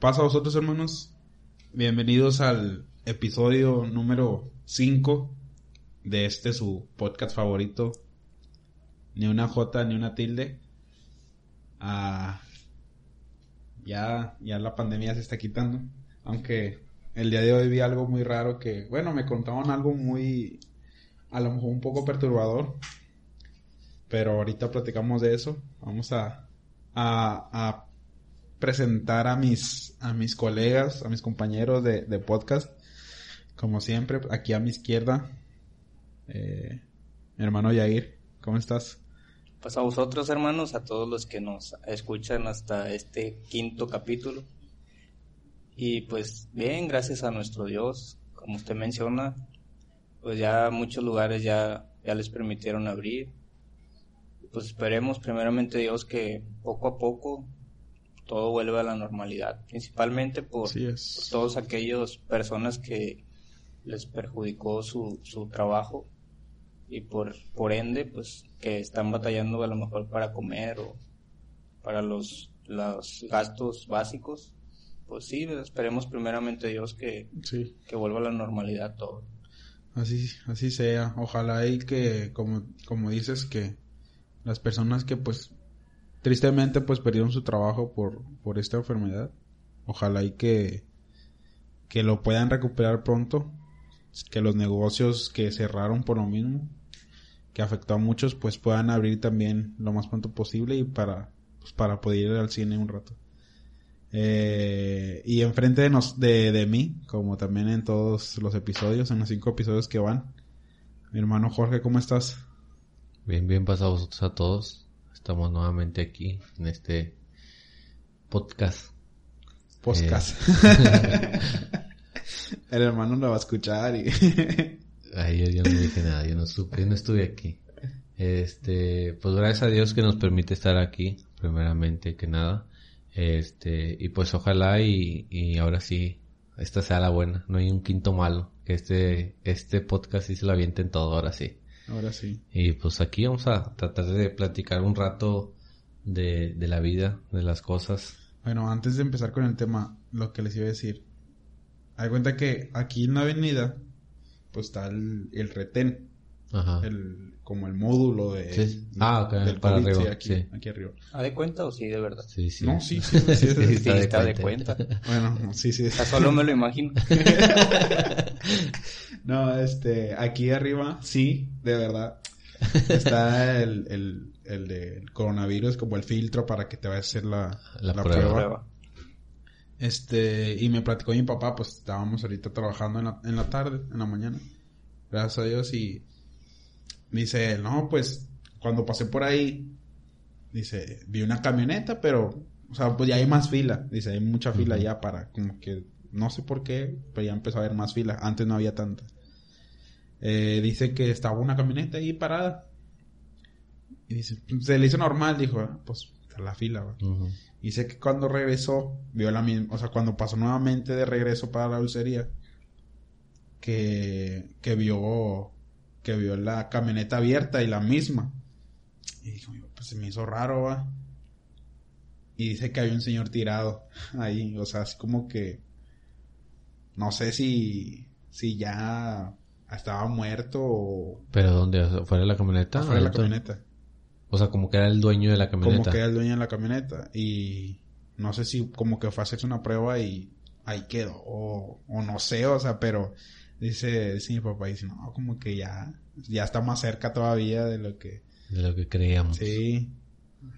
Pasa a vosotros, hermanos. Bienvenidos al episodio número 5 de este su podcast favorito. Ni una J ni una tilde. Ah, ya, ya la pandemia se está quitando. Aunque el día de hoy vi algo muy raro que, bueno, me contaban algo muy, a lo mejor un poco perturbador. Pero ahorita platicamos de eso. Vamos a, a, a presentar a mis, a mis colegas, a mis compañeros de, de podcast. Como siempre, aquí a mi izquierda, eh, mi hermano Yair, ¿cómo estás? Pues a vosotros, hermanos, a todos los que nos escuchan hasta este quinto capítulo. Y pues bien, gracias a nuestro Dios, como usted menciona, pues ya muchos lugares ya, ya les permitieron abrir. Pues esperemos primeramente Dios que poco a poco todo vuelva a la normalidad, principalmente por, por todos aquellos personas que les perjudicó su, su trabajo y por, por ende, pues que están batallando a lo mejor para comer o para los, los gastos básicos. Pues sí, esperemos primeramente Dios que, Sí. que vuelva a la normalidad todo. Así, así sea. Ojalá y que, como, como dices, que las personas que pues tristemente pues perdieron su trabajo por, por esta enfermedad, ojalá y que, que lo puedan recuperar pronto, que los negocios que cerraron por lo mismo, que afectó a muchos, pues puedan abrir también lo más pronto posible y para, pues, para poder ir al cine un rato. Eh, y enfrente de, nos, de, de mí, como también en todos los episodios, en los cinco episodios que van, mi hermano Jorge, ¿cómo estás? Bien, bien pasados a todos. Estamos nuevamente aquí en este podcast. Podcast. El hermano lo va a escuchar y... Ahí yo, no dije nada, yo no supe, yo no estuve aquí. Este, pues gracias a Dios que nos permite estar aquí, primeramente que nada. Este, y pues ojalá y, y ahora sí, esta sea la buena, no hay un quinto malo, que este, este podcast sí se lo avienten todo, ahora sí. Ahora sí. Y pues aquí vamos a tratar de platicar un rato de, de la vida, de las cosas. Bueno, antes de empezar con el tema, lo que les iba a decir. Hay cuenta que aquí en la avenida, pues está el, el retén, Ajá. el, como el módulo de, Sí. Ah, ok, del para COVID, arriba, sí, aquí, sí. aquí arriba. ¿Ha de cuenta o sí, de verdad? Sí, sí. No, sí, sí, sí, sí, Sí, está de está de cuenta. cuenta. Bueno, sí, sí. Sea, solo me lo imagino. No, este, aquí arriba, sí, de verdad. Está el, el, el del coronavirus como el filtro para que te vaya a hacer la, La la prueba. prueba. Prueba. Este, y me platicó mi papá, pues estábamos ahorita trabajando en la, en la tarde, en la mañana. Gracias a Dios y dice, no, pues cuando pasé por ahí, dice, vi una camioneta, pero, o sea, pues ya hay más fila. Dice, hay mucha fila ya para, como que, no sé por qué, pero ya empezó a haber más fila. Antes no había tanta. Eh, dice que estaba una camioneta ahí parada. Y dice, se le hizo normal, dijo, "Ah, pues está la fila, va". Ujú. Dice que cuando regresó, vio la misma, o sea, cuando pasó nuevamente de regreso para la dulcería, que, que vio, que vio la camioneta abierta y la misma. Y dijo, pues se me hizo raro, va. Y dice que había un señor tirado ahí, o sea, así como que, no sé si, si ya estaba muerto o ¿Pero dónde? ¿Fuera de la camioneta? fuera de la camioneta. O sea, como que era el dueño de la como camioneta. que era el dueño de la camioneta y no sé si como que fue a hacerse una prueba y ahí quedó o, o no sé, o sea, pero dice, dice mi papá dice, no, como que ya ya está más cerca todavía de lo que De lo que creíamos. sí.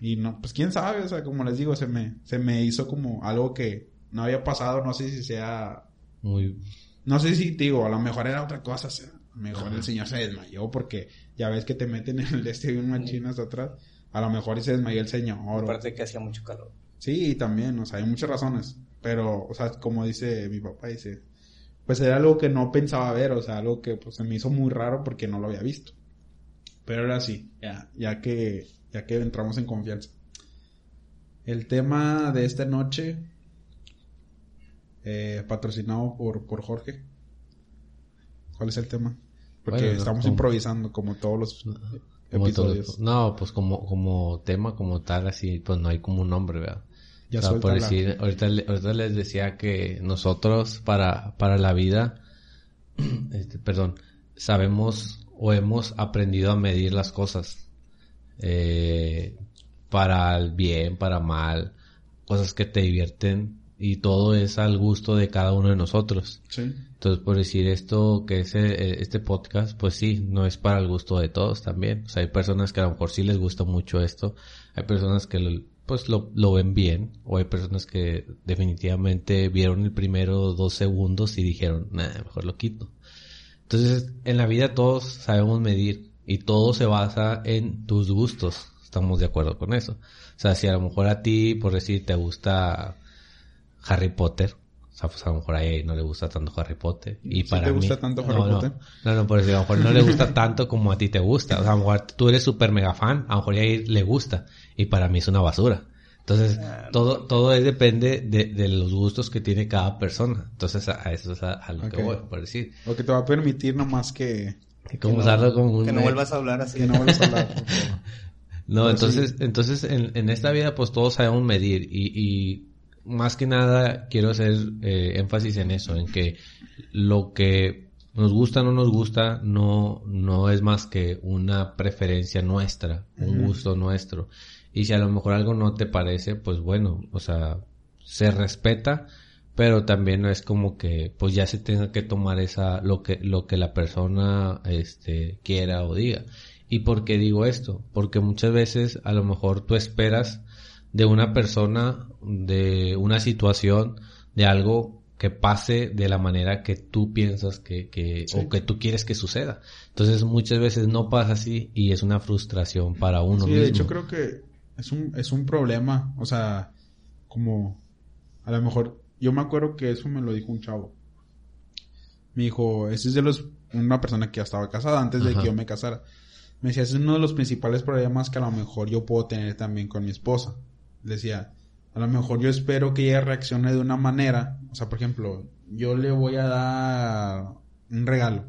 Y no, pues quién sabe, o sea, como les digo, se me se me hizo como algo que no había pasado, no sé si sea Muy... no sé si digo, a lo mejor era otra cosa, o sea, a lo mejor Ajá. el señor se desmayó porque ya ves que te meten en el este y un machín hasta atrás. A lo mejor y se desmayó el señor. o- Aparte que hacía mucho calor. Sí, también, o sea, hay muchas razones. Pero, o sea, como dice mi papá, dice, pues era algo que no pensaba ver, o sea, algo que pues se me hizo muy raro porque no lo había visto. Pero era así, ya, ya que, ya que entramos en confianza. El tema de esta noche, eh, patrocinado por, por Jorge. ¿Cuál es el tema? Porque Bueno, estamos como- improvisando como todos los Como episodios. todo- no, pues como, como tema, como tal, así, pues no hay como un nombre, ¿verdad? Ya O sea, por decir, ahorita, ahorita les decía que nosotros para, para la vida, este, perdón, sabemos o hemos aprendido a medir las cosas. Eh, para el bien, para mal, cosas que te divierten y todo es al gusto de cada uno de nosotros. Sí. Entonces, por decir esto, que es eh, este podcast, pues sí, no es para el gusto de todos también. O sea, hay personas que a lo mejor sí les gusta mucho esto, hay personas que lo- pues lo, lo ven bien, o hay personas que definitivamente vieron el primero dos segundos y dijeron, nah, mejor lo quito. Entonces, en la vida todos sabemos medir y todo se basa en tus gustos. Estamos de acuerdo con eso. O sea, si a lo mejor a ti, por decir, te gusta Harry Potter, o sea, pues a lo mejor a él no le gusta tanto Harry Potter. Y ¿Sí para te mí- gusta tanto Harry no, no. Potter? No, no, por decir, a lo mejor no le gusta tanto como a ti te gusta. O sea, a lo mejor tú eres súper mega fan, a lo mejor a le gusta. Y para mí es una basura. Entonces, todo, todo es depende de, de los gustos que tiene cada persona. Entonces, a, a eso es a, a lo que voy, por decir. Lo que te va a permitir nomás que, Que como no- usarlo como un... Que no vuelvas a hablar así. que no vuelvas a hablar. No, Pero entonces, entonces en, en esta vida pues todos sabemos medir y, y más que nada quiero hacer eh, énfasis en eso, en que lo que nos gusta o no nos gusta no, no es más que una preferencia nuestra, un gusto nuestro. Y si a lo mejor algo no te parece, pues bueno, o sea, se respeta, pero también no es como que pues ya se tenga que tomar esa, lo que, lo que la persona este quiera o diga. ¿Y por qué digo esto? Porque muchas veces a lo mejor tú esperas de una persona, de una situación, de algo que pase de la manera que tú piensas que, que Sí. o que tú quieres que suceda. Entonces muchas veces no pasa así y es una frustración para uno Sí, mismo. de hecho creo que es un, es un problema, o sea, como a lo mejor, yo me acuerdo que eso me lo dijo un chavo. Me dijo, ese es de los, una persona que ya estaba casada antes de Ajá. que yo me casara. Me decía, ese es uno de los principales problemas que a lo mejor yo puedo tener también con mi esposa. Decía, a lo mejor yo espero que ella reaccione de una manera, o sea, por ejemplo, yo le voy a dar un regalo.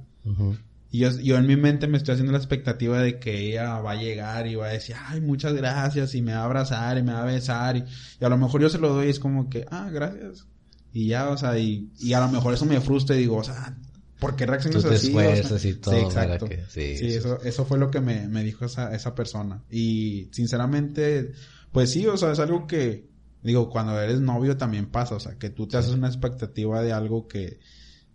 Y yo, yo en mi mente me estoy haciendo la expectativa de que ella va a llegar y va a decir, ay, muchas gracias, y me va a abrazar y me va a besar, y, y a lo mejor yo se lo doy y es como que, ah, gracias. Y ya, o sea, y, y a lo mejor eso me frustra y digo, o sea, ¿por qué reaccionas Tú te así? O sea, esfuerzas y todo Sí, exacto. que- sí, Sí, sí, eso, eso fue lo que me, me dijo esa, esa persona. Y sinceramente, pues sí, o sea, es algo que, digo, cuando eres novio también pasa, o sea, que tú te haces una expectativa de algo que,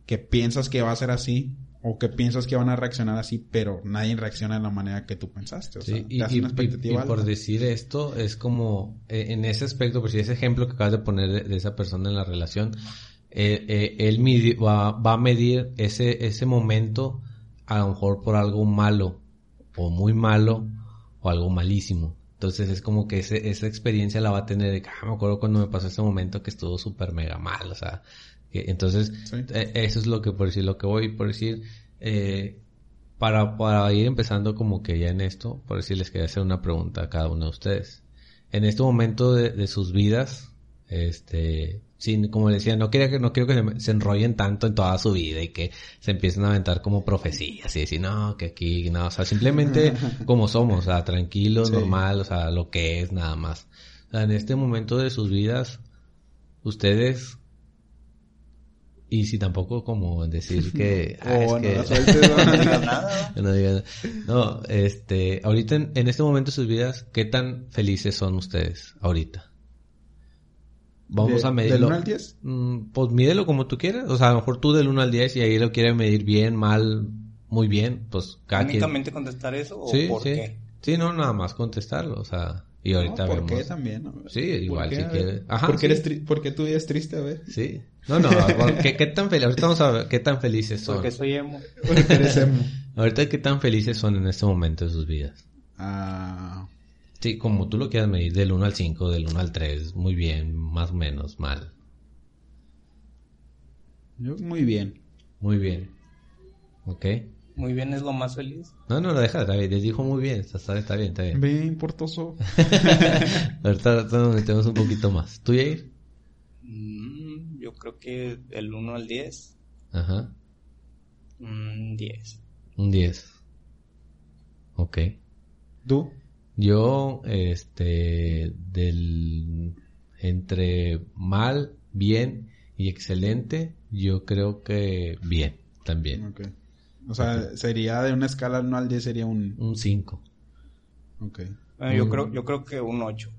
que piensas que va a ser así, o que piensas que van a reaccionar así, pero nadie reacciona de la manera que tú pensaste. O sea, Sí, y, te haces y- una y- expectativa y por decir esto, es como, eh, en ese aspecto, por si ese ejemplo que acabas de poner de, de esa persona en la relación, eh, eh, él midi- va, va a medir ese, ese momento a lo mejor por algo malo, o muy malo, o algo malísimo. Entonces es como que ese, esa experiencia la va a tener de ah, me acuerdo cuando me pasó ese momento que estuvo súper mega mal, o sea, que- entonces Sí. eh, eso es lo que por decir, lo que voy por decir, eh, para, para ir empezando como que ya en esto, por decir, les quería hacer una pregunta a cada uno de ustedes. En este momento de, de sus vidas, este, sin, como decía, no quiero que, no quiero que se, enrollen tanto en toda su vida y que se empiecen a aventar como profecías y decir, no, que aquí, no, o sea, simplemente como somos, o sea, tranquilo, Sí. normal, o sea, lo que es nada más. O sea, en este momento de sus vidas, ustedes y si tampoco como decir que, ah, es no nada. que no digan- no, este, ahorita en, en este momento de sus vidas, ¿qué tan felices son ustedes ahorita? Vamos De- a ¿Del medirlo. 1 al 10? Mm, Pues mídelo como tú quieras. O sea, a lo mejor tú del 1 al 10 y ahí lo quieres medir bien, mal, muy bien. Pues cada quien. ¿Únicamente contestar eso o Sí, por sí. qué? Sí, no, nada más contestarlo. O sea, y ahorita No, ¿Por vemos. qué también? Sí, igual si quieres. Ajá, ¿Por qué, sí. eres tri- por qué tu vida es triste? A ver. Sí. No, no, ¿qué, qué tan? Ahorita vamos a ver qué tan felices son. Porque soy emo. Porque eres emo. Ahorita qué tan felices son en este momento de sus vidas. Ah, Sí, como tú lo quieras medir, del 1 al 5, del 1 al 3, muy bien, más o menos, mal. Yo muy bien. Muy bien. ¿Ok? Muy bien, es lo más feliz. No, no, lo deja, está bien, les dijo muy bien, está, está, está bien, está bien. Bien, portoso. ahorita, nos metemos un poquito más. ¿Tú, Jair? Mm, yo creo que el 1 al 10, Ajá, mm, 10. un 10. Ok. ¿Tú? Yo, este, del, entre mal, bien y excelente, yo creo que bien, también. Ok. O sea, sería de una escala 1 al 10 sería un... Un 5, Ok. Bueno, yo, creo, yo creo que un 8.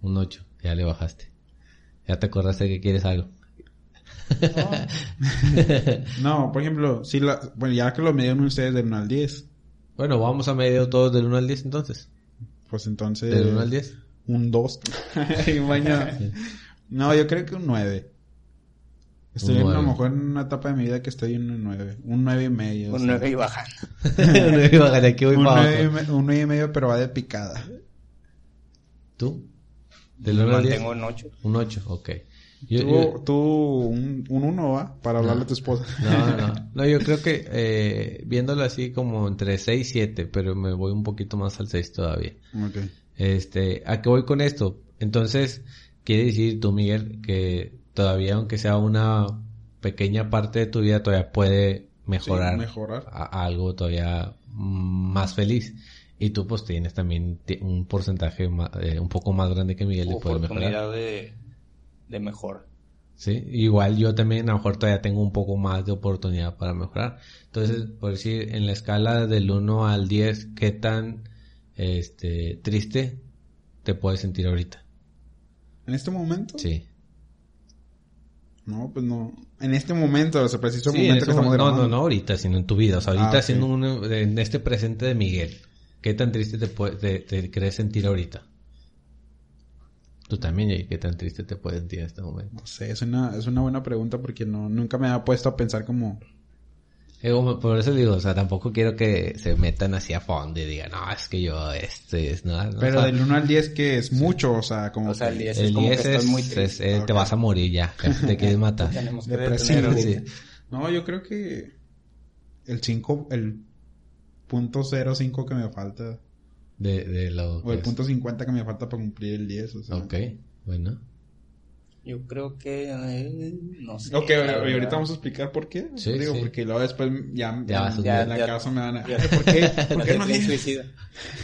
un 8, ya le bajaste. Ya te acordaste que quieres algo. No, por ejemplo, si la... Bueno, ya que lo midieron ustedes del 1 al 10, Bueno, vamos a medio todos del 1 al 10 entonces. Pues entonces... Del 1 al 10. Un 2. no, yo creo que un 9. Estoy Un en, a lo mejor en una etapa de mi vida que estoy en un 9. Un 9 y medio. Un sea. 9 y bajando. de aquí voy un, para 9 y abajo. me- un 9 y medio, pero va de picada. ¿Tú? Del Me 1 al 10. mantengo en 8. Un 8, ok. Yo- tú, yo- tú un, un 1, ¿va? Para hablarle a tu esposa. No, no, no, yo creo que eh, viéndolo así como entre 6 y 7, pero me voy un poquito más al 6 todavía. Ok. Este, ¿a qué voy con esto? Entonces, quiere decir tú, Miguel, que todavía, aunque sea una pequeña parte de tu vida, todavía puede mejorar, Sí, mejorar. A, a algo todavía más feliz. Y tú, pues, tienes también un porcentaje ma- eh, un poco más grande que Miguel de poder mejorar. Oportunidad de, de mejora. Sí, igual yo también a lo mejor todavía tengo un poco más de oportunidad para mejorar. Entonces, por decir, en la escala del 1 al 10, ¿qué tan este triste te puedes sentir ahorita? ¿En este momento? Sí. No, pues no. En este momento, o sea, preciso Sí, momento que estamos momento- no, no, no ahorita, sino en tu vida. O sea, ahorita Ah, siendo uno, en este presente de Miguel, ¿qué tan triste te, puede, te, te crees sentir ahorita? Tú también, Jay, ¿qué tan triste te puedes sentir en este momento? No sé, es una, es una buena pregunta porque no, nunca me había puesto a pensar como... Eh, como- por eso digo, o sea, tampoco quiero que se metan así a fondo y digan, no, es que yo, este, es nada. no, Pero o sea, del 1 al 10 que es mucho, o sea, como... O sea, el que- 10 El es como 10 que es, muy triste. es, eh, te Ok. vas a morir ya, te quieres matar. Tenemos que Depresivo. Sí. No, yo creo que el 5, el punto 05 que me falta, De, de lo o el es. punto 50 que me falta para cumplir el 10, o sea. Ok, bueno. Yo creo que... eh, no sé. Ok, y ahorita vamos a explicar por qué. Sí, Digo, sí. porque luego después ya, Ya vas a- ya en la ya- casa me van a... ya- ¿Por qué? ¿Por No qué te no, suicida.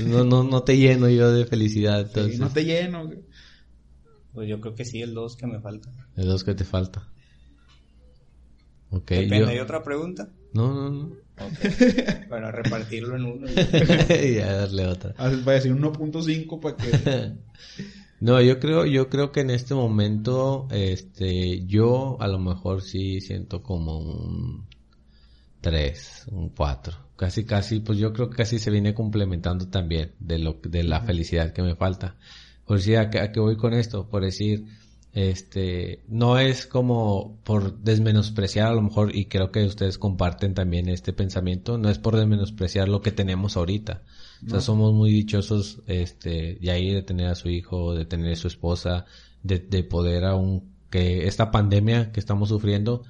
No, no, no te lleno yo de felicidad, Sí, entonces. no te lleno. Pues yo creo que sí, el 2 que me falta. De dos que te falta. Ok, Depende, yo... ¿hay otra pregunta? No, no, no. Para repartirlo en uno. y ya darle otra. Ah, Voy a decir 1.5 para que... No, yo creo, yo creo que en este momento, este, yo a lo mejor sí siento como un 3, un 4. Casi, casi, pues yo creo que casi se viene complementando también de lo, de la felicidad que me falta. Por decir, ¿a qué, a qué voy con esto? Por decir, este, no es como por desmenospreciar a lo mejor, y creo que ustedes comparten también este pensamiento, no es por desmenospreciar lo que tenemos ahorita. O sea, somos muy dichosos, este, de ahí de tener a su hijo, de tener a su esposa, de, de poder aún, que esta pandemia que estamos sufriendo,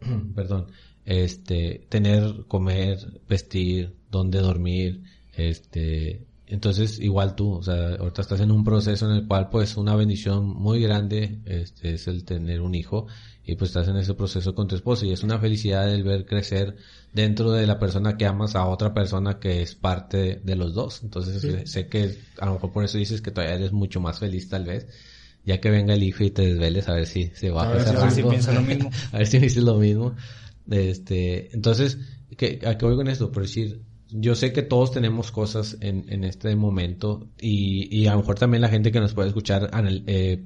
perdón, este, tener, comer, vestir, dónde dormir, este, entonces igual tú, o sea, ahorita estás en un proceso en el cual pues una bendición muy grande, este, es el tener un hijo y pues estás en ese proceso con tu esposa y es una felicidad el ver crecer dentro de la persona que amas a otra persona que es parte de los dos. Entonces sé- sé que a lo mejor por eso dices que todavía eres mucho más feliz tal vez, ya que venga el hijo y te desveles a ver si se baja A ver A ver si piensa lo mismo. a ver si me dices lo mismo. Este, entonces, ¿qué, ¿a qué voy con esto? Por decir, yo sé que todos tenemos cosas en, en este momento y, y a lo mejor también la gente que nos puede escuchar anal- eh,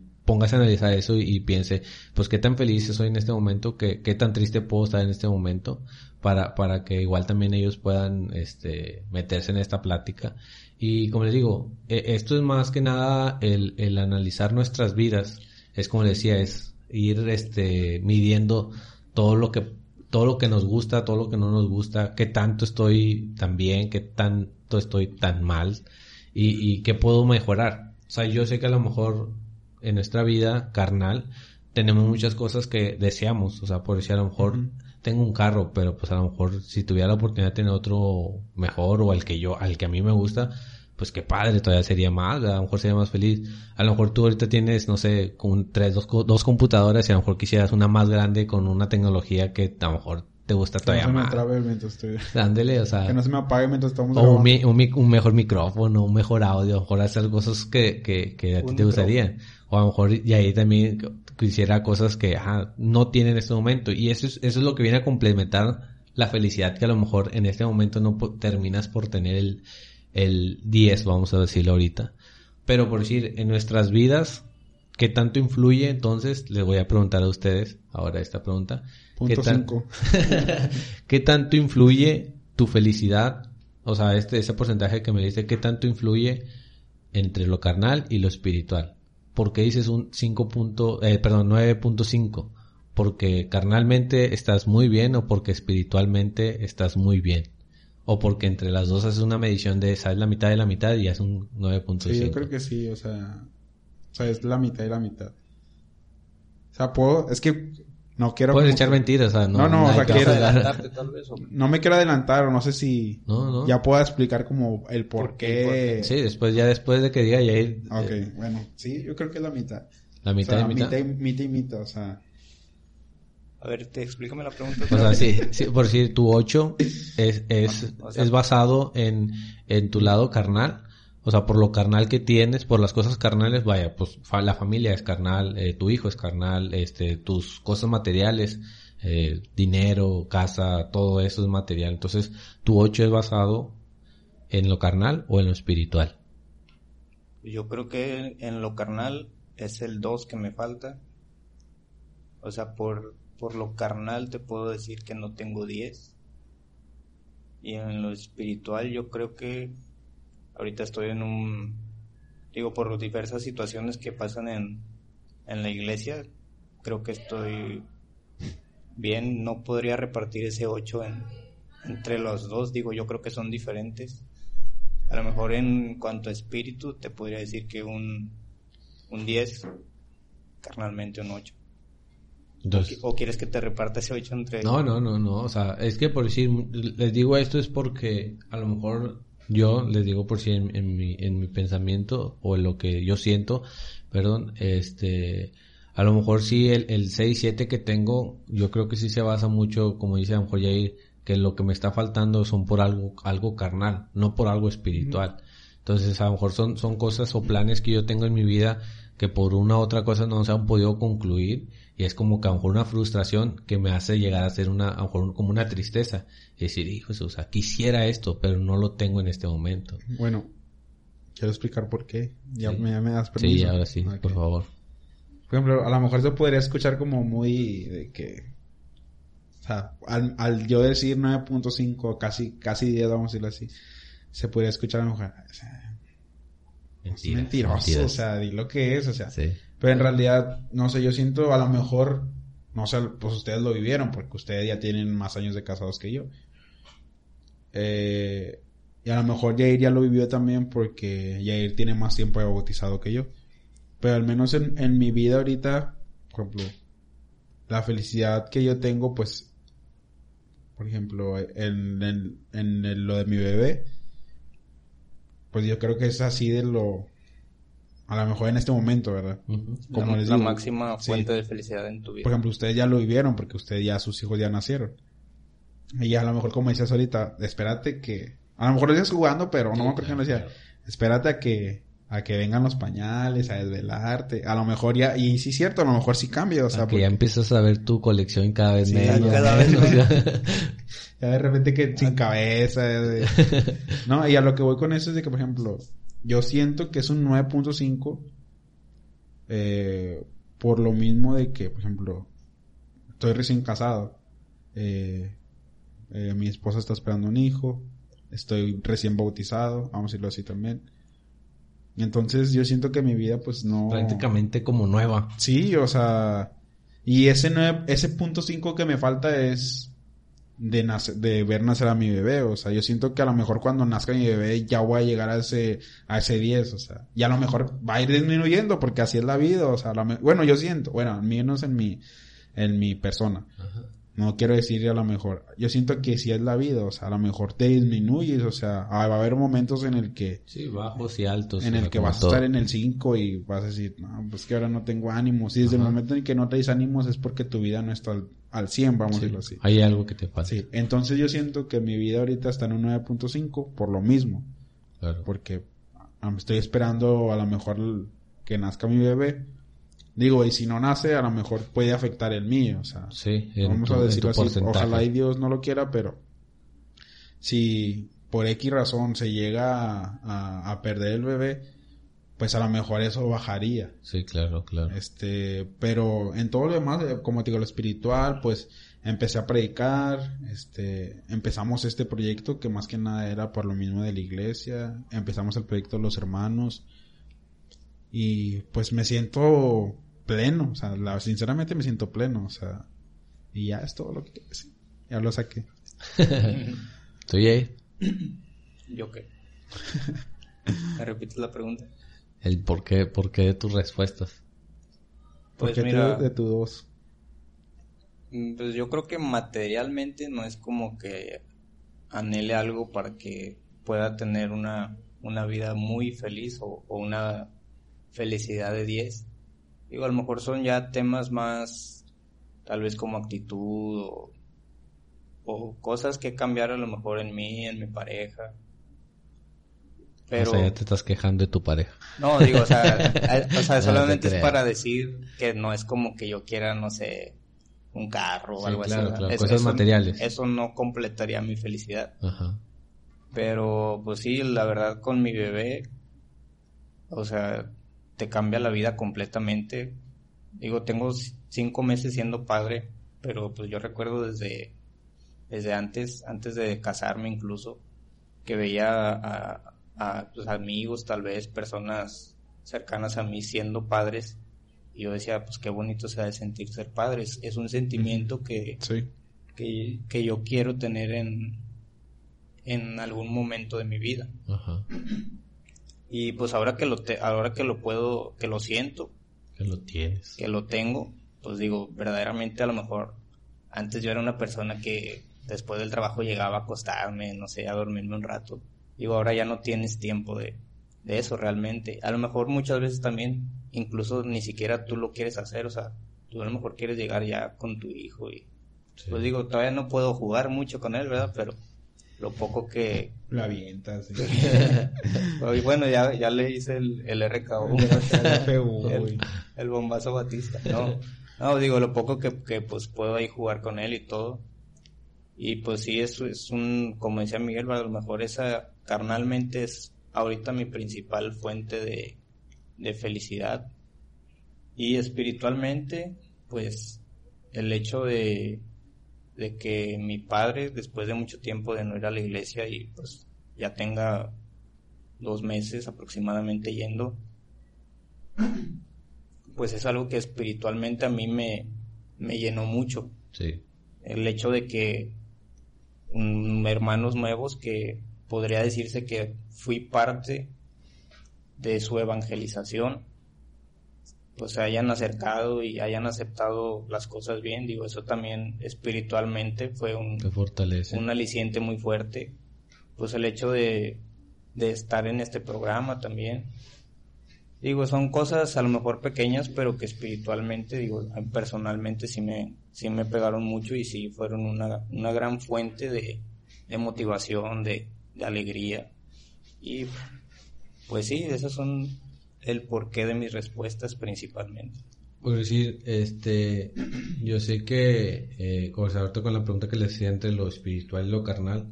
a analizar eso y, piense, pues qué tan feliz soy en este momento, qué, qué tan triste puedo estar en este momento para, para que igual también ellos puedan este, meterse en esta plática. Y como les digo, eh, esto es más que nada el, el analizar nuestras vidas, es como les decía, es ir este, midiendo todo lo que todo lo que nos gusta, todo lo que no nos gusta, qué tanto estoy tan bien, qué tanto estoy tan mal y, y qué puedo mejorar. O sea, yo sé que a lo mejor en nuestra vida carnal tenemos muchas cosas que deseamos. O sea, por decir, a lo mejor tengo un carro, pero pues a lo mejor si tuviera la oportunidad de tener otro mejor o al que yo, al que a mí me gusta, pues qué padre, todavía sería más, a lo mejor sería más feliz. A lo mejor tú ahorita tienes, no sé, con tres, dos, dos computadoras y a lo mejor quisieras una más grande con una tecnología que a lo mejor te gusta todavía que no se más. me mientras estoy... Dándole, o sea, Que no se me apague mientras estamos o un, mi- un, mic- un mejor micrófono, un mejor audio, a lo mejor hacer cosas que, que, que a ti te gustaría. O a lo mejor y ahí también quisiera cosas que ajá, no tiene en este momento. Y eso es, eso es lo que viene a complementar la felicidad que a lo mejor en este momento no po- terminas por tener el, el 10, vamos a decirlo ahorita. Pero por decir, en nuestras vidas, ¿qué tanto influye? Entonces, les voy a preguntar a ustedes ahora esta pregunta. ¿Qué Punto tan-. ¿Qué tanto influye tu felicidad? O sea, este, ese porcentaje que me dice, ¿qué tanto influye entre lo carnal y lo espiritual? ¿Por qué dices un 5 punto, eh, perdón, 9.5? ¿Porque carnalmente estás muy bien o porque espiritualmente estás muy bien? O porque entre las dos haces una medición de, sabes, la mitad de la mitad y es un 9.5. Sí, yo creo que sí, o sea... O sea, es la mitad y la mitad. O sea, puedo... Es que no quiero... Puedes como echar que- mentiras, o sea, no, No, no, o sea, quiero- juzgar. Adelantarte, tal vez, o- No me quiero adelantar o no sé si... No, no. Ya puedo explicar como el por, ¿Por qué? Sí, después, ya después de que diga ya ir, Ok, eh, bueno, sí, yo creo que es la mitad. la mitad o sea, y mitad. mitad y mitad, o sea... A ver, te explícame la pregunta. O sea, sí, sí, por decir, tu 8 es, es, O sea- es basado en, en tu lado carnal. O sea, por lo carnal que tienes, por las cosas carnales, vaya, pues la familia es carnal, eh, tu hijo es carnal, este, tus cosas materiales, eh, dinero, casa, todo eso es material. Entonces, tu 8 es basado en lo carnal o en lo espiritual. Yo creo que en lo carnal es el 2 que me falta. O sea, por, por lo carnal te puedo decir que no tengo 10. Y en lo espiritual yo creo que ahorita estoy en un... Digo, por diversas situaciones que pasan en, en la iglesia, creo que estoy bien. No podría repartir ese 8 en, entre los dos. Digo, yo creo que son diferentes. A lo mejor en cuanto a espíritu te podría decir que un, un 10, carnalmente un 8. Entonces, ¿O quieres que te reparta ese 8 entre... No, no, no, no. O sea, es que por decir, les digo esto es porque a lo mejor yo les digo por si en, en mi, en mi pensamiento o en lo que yo siento, perdón, este, a lo mejor sí el, el 6, 7 que tengo, yo creo que sí se basa mucho, como dice a lo mejor Jair, que lo que me está faltando son por algo, algo carnal, no por algo espiritual. Entonces a lo mejor son, son cosas o planes que yo tengo en mi vida que por una u otra cosa no se han podido concluir y es como que a lo mejor una frustración que me hace llegar a ser una, a lo mejor como una tristeza. Y decir, hijo, o sea, quisiera esto, pero no lo tengo en este momento. Bueno, quiero explicar por qué. Ya, Sí. me, das permiso. Sí, ahora sí, por favor. Por ejemplo, a lo mejor se podría escuchar como muy de que... O sea, al, al yo decir 9.5, casi, casi 10, vamos a decirlo así, se podría escuchar a lo mejor... O sea, es mentiroso, mentiras. o sea, di lo que es, o sea... Sí. Pero en realidad, no sé, yo siento a lo mejor, no sé, pues ustedes lo vivieron, porque ustedes ya tienen más años de casados que yo. Eh, y a lo mejor Jair ya lo vivió también porque Jair tiene más tiempo de bautizado que yo. Pero al menos en, en mi vida ahorita, por ejemplo, la felicidad que yo tengo, pues, por ejemplo, en, en, en lo de mi bebé, pues yo creo que es así de lo, a lo mejor en este momento, ¿verdad? Como la, les la digo, máxima sí. fuente de felicidad en tu vida. Por ejemplo, ustedes ya lo vivieron porque ustedes ya, sus hijos ya nacieron. Y a lo mejor, como decías ahorita, espérate que, a lo mejor lo dices jugando, pero no me acuerdo quién lo decía. Espérate a que, a que vengan los pañales, a desvelarte. A lo mejor ya, y sí es cierto, a lo mejor sí cambia, o sea, que ya porque empiezas a ver tu colección cada vez Sí, menos. cada vez menos. ya de repente que sin cabeza. de- No, y a lo que voy con eso es de que, por ejemplo, yo siento que es un 9.5 eh, por lo mismo de que, por ejemplo, estoy recién casado. Eh, eh, mi esposa está esperando un hijo. Estoy recién bautizado, vamos a decirlo así también. Entonces yo siento que mi vida pues no... Prácticamente como nueva. Sí, o sea... Y ese, nueve- ese punto 5 que me falta es de, nace- de ver nacer a mi bebé. O sea, yo siento que a lo mejor cuando nazca mi bebé ya voy a llegar a ese, a ese 10. O sea, y a lo mejor va a ir disminuyendo porque así es la vida. O sea, a lo me- bueno, yo siento, bueno, al menos en mi, en mi persona. No quiero decir a lo mejor. Yo siento que si es la vida, o sea, a lo mejor te disminuyes, o sea, ah, va a haber momentos en el que Sí, bajos y altos. en el que vas a estar en el 5 y vas a decir, no, pues que ahora no tengo ánimos. Y desde el momento en el que no traes ánimos es porque tu vida no está al, al 100, vamos a decirlo así. Hay algo que te falta. Sí, entonces yo siento que mi vida ahorita está en un 9.5 por lo mismo, Claro. porque ah, estoy esperando a lo mejor que nazca mi bebé. Digo, y si no nace, a lo mejor puede afectar el mío, o sea, Sí, vamos tu- a decirlo así, porcentaje. ojalá y Dios no lo quiera, pero si por X razón se llega a, a- a perder el bebé, pues a lo mejor eso bajaría. Sí, claro, claro. Este, pero en todo lo demás, eh, como te digo, lo espiritual, pues empecé a predicar, este, empezamos este proyecto que más que nada era por lo mismo de la iglesia, empezamos el proyecto de los hermanos y pues me siento pleno, o sea, la- sinceramente me siento pleno, o sea, y ya es todo lo que quiero decir. ya lo saqué. ¿Tú, Jay? ¿Yo qué? ¿Me repites la pregunta? El por qué, por qué de tus respuestas. Pues Porque mira, tú, de tu dos. Mm, Pues yo creo que materialmente no es como que anhele algo para que pueda tener una, una vida muy feliz o, o una felicidad de 10. Digo, a lo mejor son ya temas más, tal vez como actitud o, o cosas que cambiar a lo mejor en mí, en mi pareja. Pero... O sea, ya te estás quejando de tu pareja. No, digo, o sea, a- o sea, No te solamente es para decir que no es como que yo quiera, no sé, un carro o Sí, algo claro, así. claro, Eso- cosas eso- materiales. Eso no completaría mi felicidad. Ajá. Pero, pues sí, la verdad, con mi bebé, o sea, te cambia la vida completamente. Digo, tengo cinco meses siendo padre, pero pues yo recuerdo desde, desde antes, antes de casarme incluso, que veía a, a pues, amigos, tal vez, personas cercanas a mí siendo padres, y yo decía, pues qué bonito se ha de sentir ser padres. Es un sentimiento que, Sí. que, que yo quiero tener en, en algún momento de mi vida. Ajá. Y pues ahora que lo te- ahora que lo puedo, que lo siento, Que lo tienes. que lo tengo, pues digo, verdaderamente a lo mejor antes yo era una persona que después del trabajo llegaba a acostarme, no sé, a dormirme un rato. Digo, ahora ya no tienes tiempo de, de eso realmente. A lo mejor muchas veces también, incluso ni siquiera tú lo quieres hacer, o sea, tú a lo mejor quieres llegar ya con tu hijo y Sí. pues digo, todavía no puedo jugar mucho con él, ¿verdad? Pero lo poco que... La avientas. sí. y bueno, ya, ya le hice el, el RKO. El el bombazo Batista. No, no digo, lo poco que, que pues puedo ahí jugar con él y todo. Y pues sí, eso es un, como decía Miguel, a lo mejor esa carnalmente es ahorita mi principal fuente de, de felicidad. Y espiritualmente, pues el hecho de, de que mi padre, después de mucho tiempo de no ir a la iglesia y pues ya tenga dos meses aproximadamente yendo, pues es algo que espiritualmente a mí me, me llenó mucho. Sí. El hecho de que hermanos nuevos que podría decirse que fui parte de su evangelización, pues se hayan acercado y hayan aceptado las cosas bien. Digo, eso también espiritualmente fue un, un aliciente muy fuerte. Pues el hecho de, de estar en este programa también. Digo, son cosas a lo mejor pequeñas, pero que espiritualmente, digo, personalmente sí me, sí me pegaron mucho y sí fueron una, una gran fuente de, de motivación, de, de alegría. Y pues sí, esos son el porqué de mis respuestas principalmente. Por decir, este, yo sé que, eh, como se ahorita con la pregunta que le hacía entre lo espiritual y lo carnal,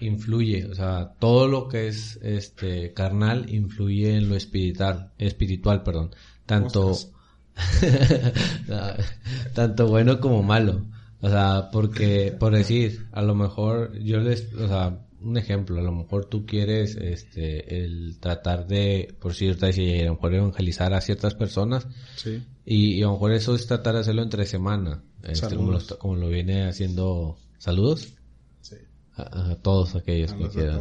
influye, o sea, todo lo que es, este, carnal influye en lo espiritual, espiritual, perdón, tanto, tanto bueno como malo, o sea, porque, por decir, a lo mejor yo les, o sea, un ejemplo, a lo mejor tú quieres, este, el tratar de, por cierto, decir, a lo mejor evangelizar a ciertas personas, Sí. Y, y a lo mejor eso es tratar de hacerlo entre semana. Este, como, lo, Saludos. como lo viene haciendo. Saludos Sí. a, a todos aquellos A que quieran.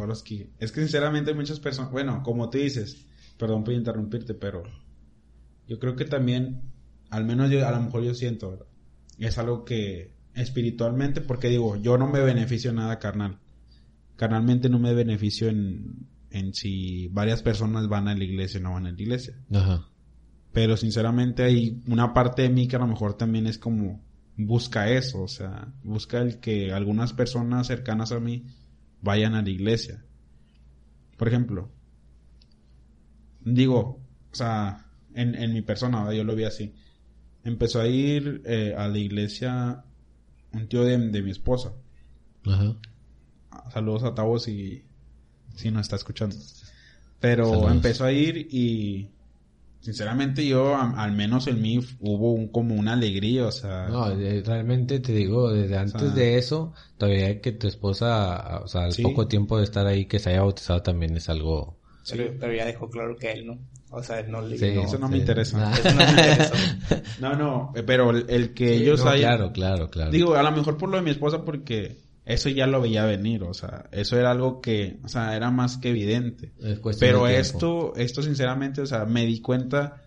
Es que sinceramente muchas personas, bueno, como tú dices, perdón por interrumpirte, pero yo creo que también, al menos yo, a lo mejor yo siento, ¿verdad? es algo que espiritualmente, porque digo, yo no me beneficio nada carnal. Carnalmente no me beneficio en, en si varias personas van a la iglesia o no van a la iglesia. Ajá. Pero sinceramente hay una parte de mí que a lo mejor también es como busca eso, o sea, busca el que algunas personas cercanas a mí vayan a la iglesia. Por ejemplo, digo, o sea, en, en mi persona, ¿verdad? yo lo vi así. Empezó a ir eh, a la iglesia un tío de, de mi esposa. Ajá. Saludos a Tavo si, si nos está escuchando. Pero Saludos. empezó a ir y sinceramente yo, a- al menos en mí, hubo un, como una alegría, o sea... No, realmente te digo, desde antes sea- de eso, todavía que tu esposa, o sea, al Sí. poco tiempo de estar ahí, que se haya bautizado también es algo... Pero, pero ya dejó claro que él no. O sea, él no le Sí, eso no me sí. interesa. Nah. Eso no me interesó. No, no, pero el, el que Sí, ellos no, hayan- Claro, claro, claro. Digo, a lo mejor por lo de mi esposa porque eso ya lo veía venir, o sea, eso era algo que, o sea, era más que evidente. Es Pero esto, esto sinceramente, o sea, me di cuenta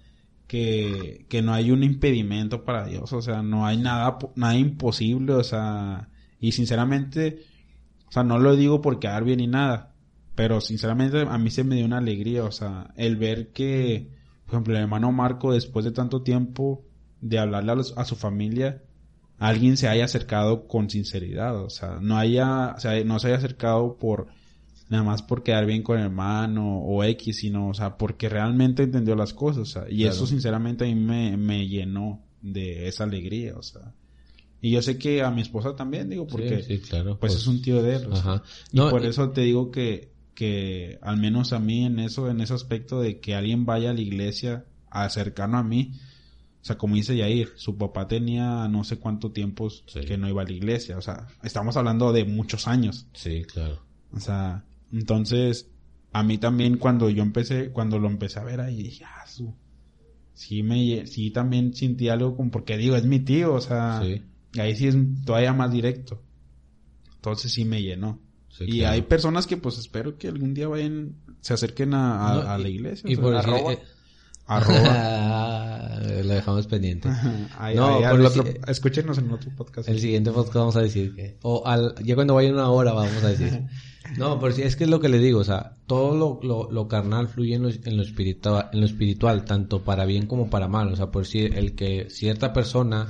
que, que no hay un impedimento para Dios, o sea, no hay nada, nada imposible, o sea, y sinceramente, o sea, no lo digo por quedar bien ni nada, pero sinceramente a mí se me dio una alegría, o sea, el ver que, por ejemplo, el hermano Marco, después de tanto tiempo de hablarle a, los- a su familia, alguien se haya acercado con sinceridad, o sea, no haya, o sea, no se haya acercado por, nada más por quedar bien con el hermano o X, sino, o sea, porque realmente entendió las cosas, o sea, y Claro. eso sinceramente a mí me, me llenó de esa alegría, o sea. Y yo sé que a mi esposa también, digo, porque sí, sí, claro. pues, es un tío de él, o sea. Ajá. Y por y- eso te digo que, que al menos a mí en eso, en ese aspecto de que alguien vaya a la iglesia a a mí, o sea, como dice Yair, su papá tenía no sé cuánto tiempo Sí. que no iba a la iglesia, o sea, estamos hablando de muchos años. Sí, claro. O sea, entonces, a mí también cuando yo empecé, cuando lo empecé a ver ahí, dije, ah, su... Sí, me, sí también sentí algo como, porque digo, es mi tío, o sea, Sí. ahí sí es todavía más directo. Entonces sí me llenó. Sí, y claro. hay personas que pues espero que algún día vayan, se acerquen a, a- No, a y- la iglesia. Y o sea, por arroba. eh, arroba. lo dejamos pendiente. Ahí- No, ahí por otro- escúchenos en otro podcast. El siguiente podcast vamos a decir que... O al, ya cuando vaya una hora vamos a decir. No, pero sí, es que es lo que le digo, o sea, todo lo, lo, lo carnal fluye en lo, en lo espiritual, en lo espiritual, tanto para bien como para mal. O sea, por si el que cierta persona,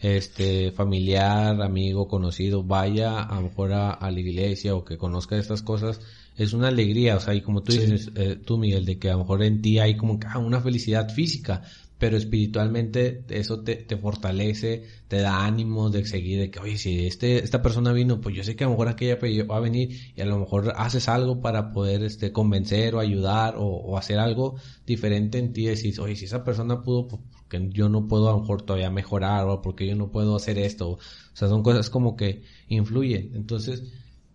este, familiar, amigo, conocido, vaya a lo mejor a, a la iglesia o que conozca estas cosas, es una alegría, o sea, y como tú Sí. dices, eh, tú Miguel, de que a lo mejor en ti hay como que, ah, una felicidad física, pero espiritualmente eso te, te fortalece, te da ánimo de seguir, de que, oye, si este, esta persona vino, pues yo sé que a lo mejor aquella va a venir y a lo mejor haces algo para poder este, convencer o ayudar o, o hacer algo diferente en ti, decís, oye, si esa persona pudo, pues porque yo no puedo a lo mejor todavía mejorar o porque yo no puedo hacer esto. O sea, son cosas como que influyen. Entonces,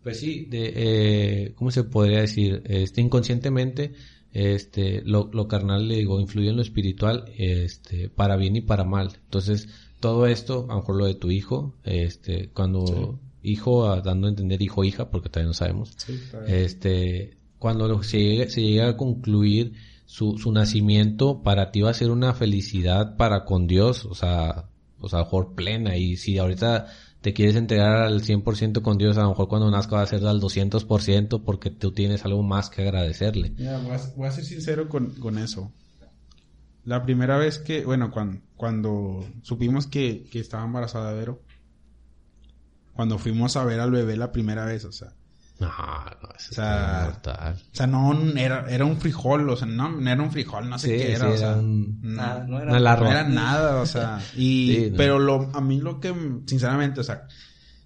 pues sí, de, eh, ¿cómo se podría decir? Este, inconscientemente, este, lo, lo carnal, le digo, influye en lo espiritual, este, para bien y para mal. Entonces, todo esto, a lo mejor lo de tu hijo, este, cuando hijo, dando a entender hijo hija, porque todavía no sabemos, Sí, este, cuando lo- se llega, se llega a concluir su, su nacimiento, para ti va a ser una felicidad para con Dios, o sea, o sea, a lo mejor plena, y si ahorita te quieres entregar al 100% con Dios, a lo mejor cuando nazca va a ser al 200% porque tú tienes algo más que agradecerle. Mira, voy, a, ser sincero con, con eso. La primera vez que, bueno, cuando, cuando supimos que, que estaba embarazada Vero, cuando fuimos a ver al bebé la primera vez, o sea, No, no, eso O sea, mortal. o sea, no era, era un frijol, o sea, no, no era un frijol, no sé Sí, qué sí, era, o sea, un- no, Nada, no era no nada, o sea, y, Sí, no. pero lo, a mí lo que, sinceramente, o sea,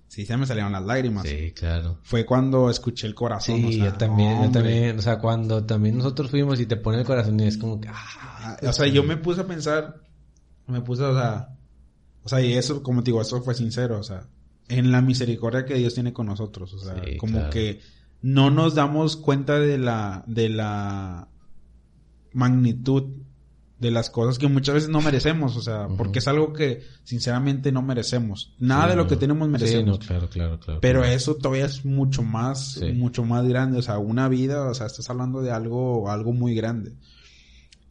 sí se me salieron las lágrimas. Sí, claro. Fue cuando escuché el corazón, Sí, o sea, yo también, yo también, o sea, cuando también nosotros fuimos y te pone el corazón y es como que, ah, Ah, O sea, yo me puse a pensar, me puse, o sea, o sea, y eso, como te digo, eso fue sincero, o sea, en la misericordia que Dios tiene con nosotros, o sea, Sí, como claro. que no nos damos cuenta de la, de la magnitud de las cosas que muchas veces no merecemos, o sea, porque es algo que sinceramente no merecemos. Nada Sí, de lo que tenemos Sí, merecemos. no, claro, claro, claro. Pero claro. eso todavía es mucho más, Sí. mucho más grande, o sea, una vida, o sea, estás hablando de algo, algo muy grande.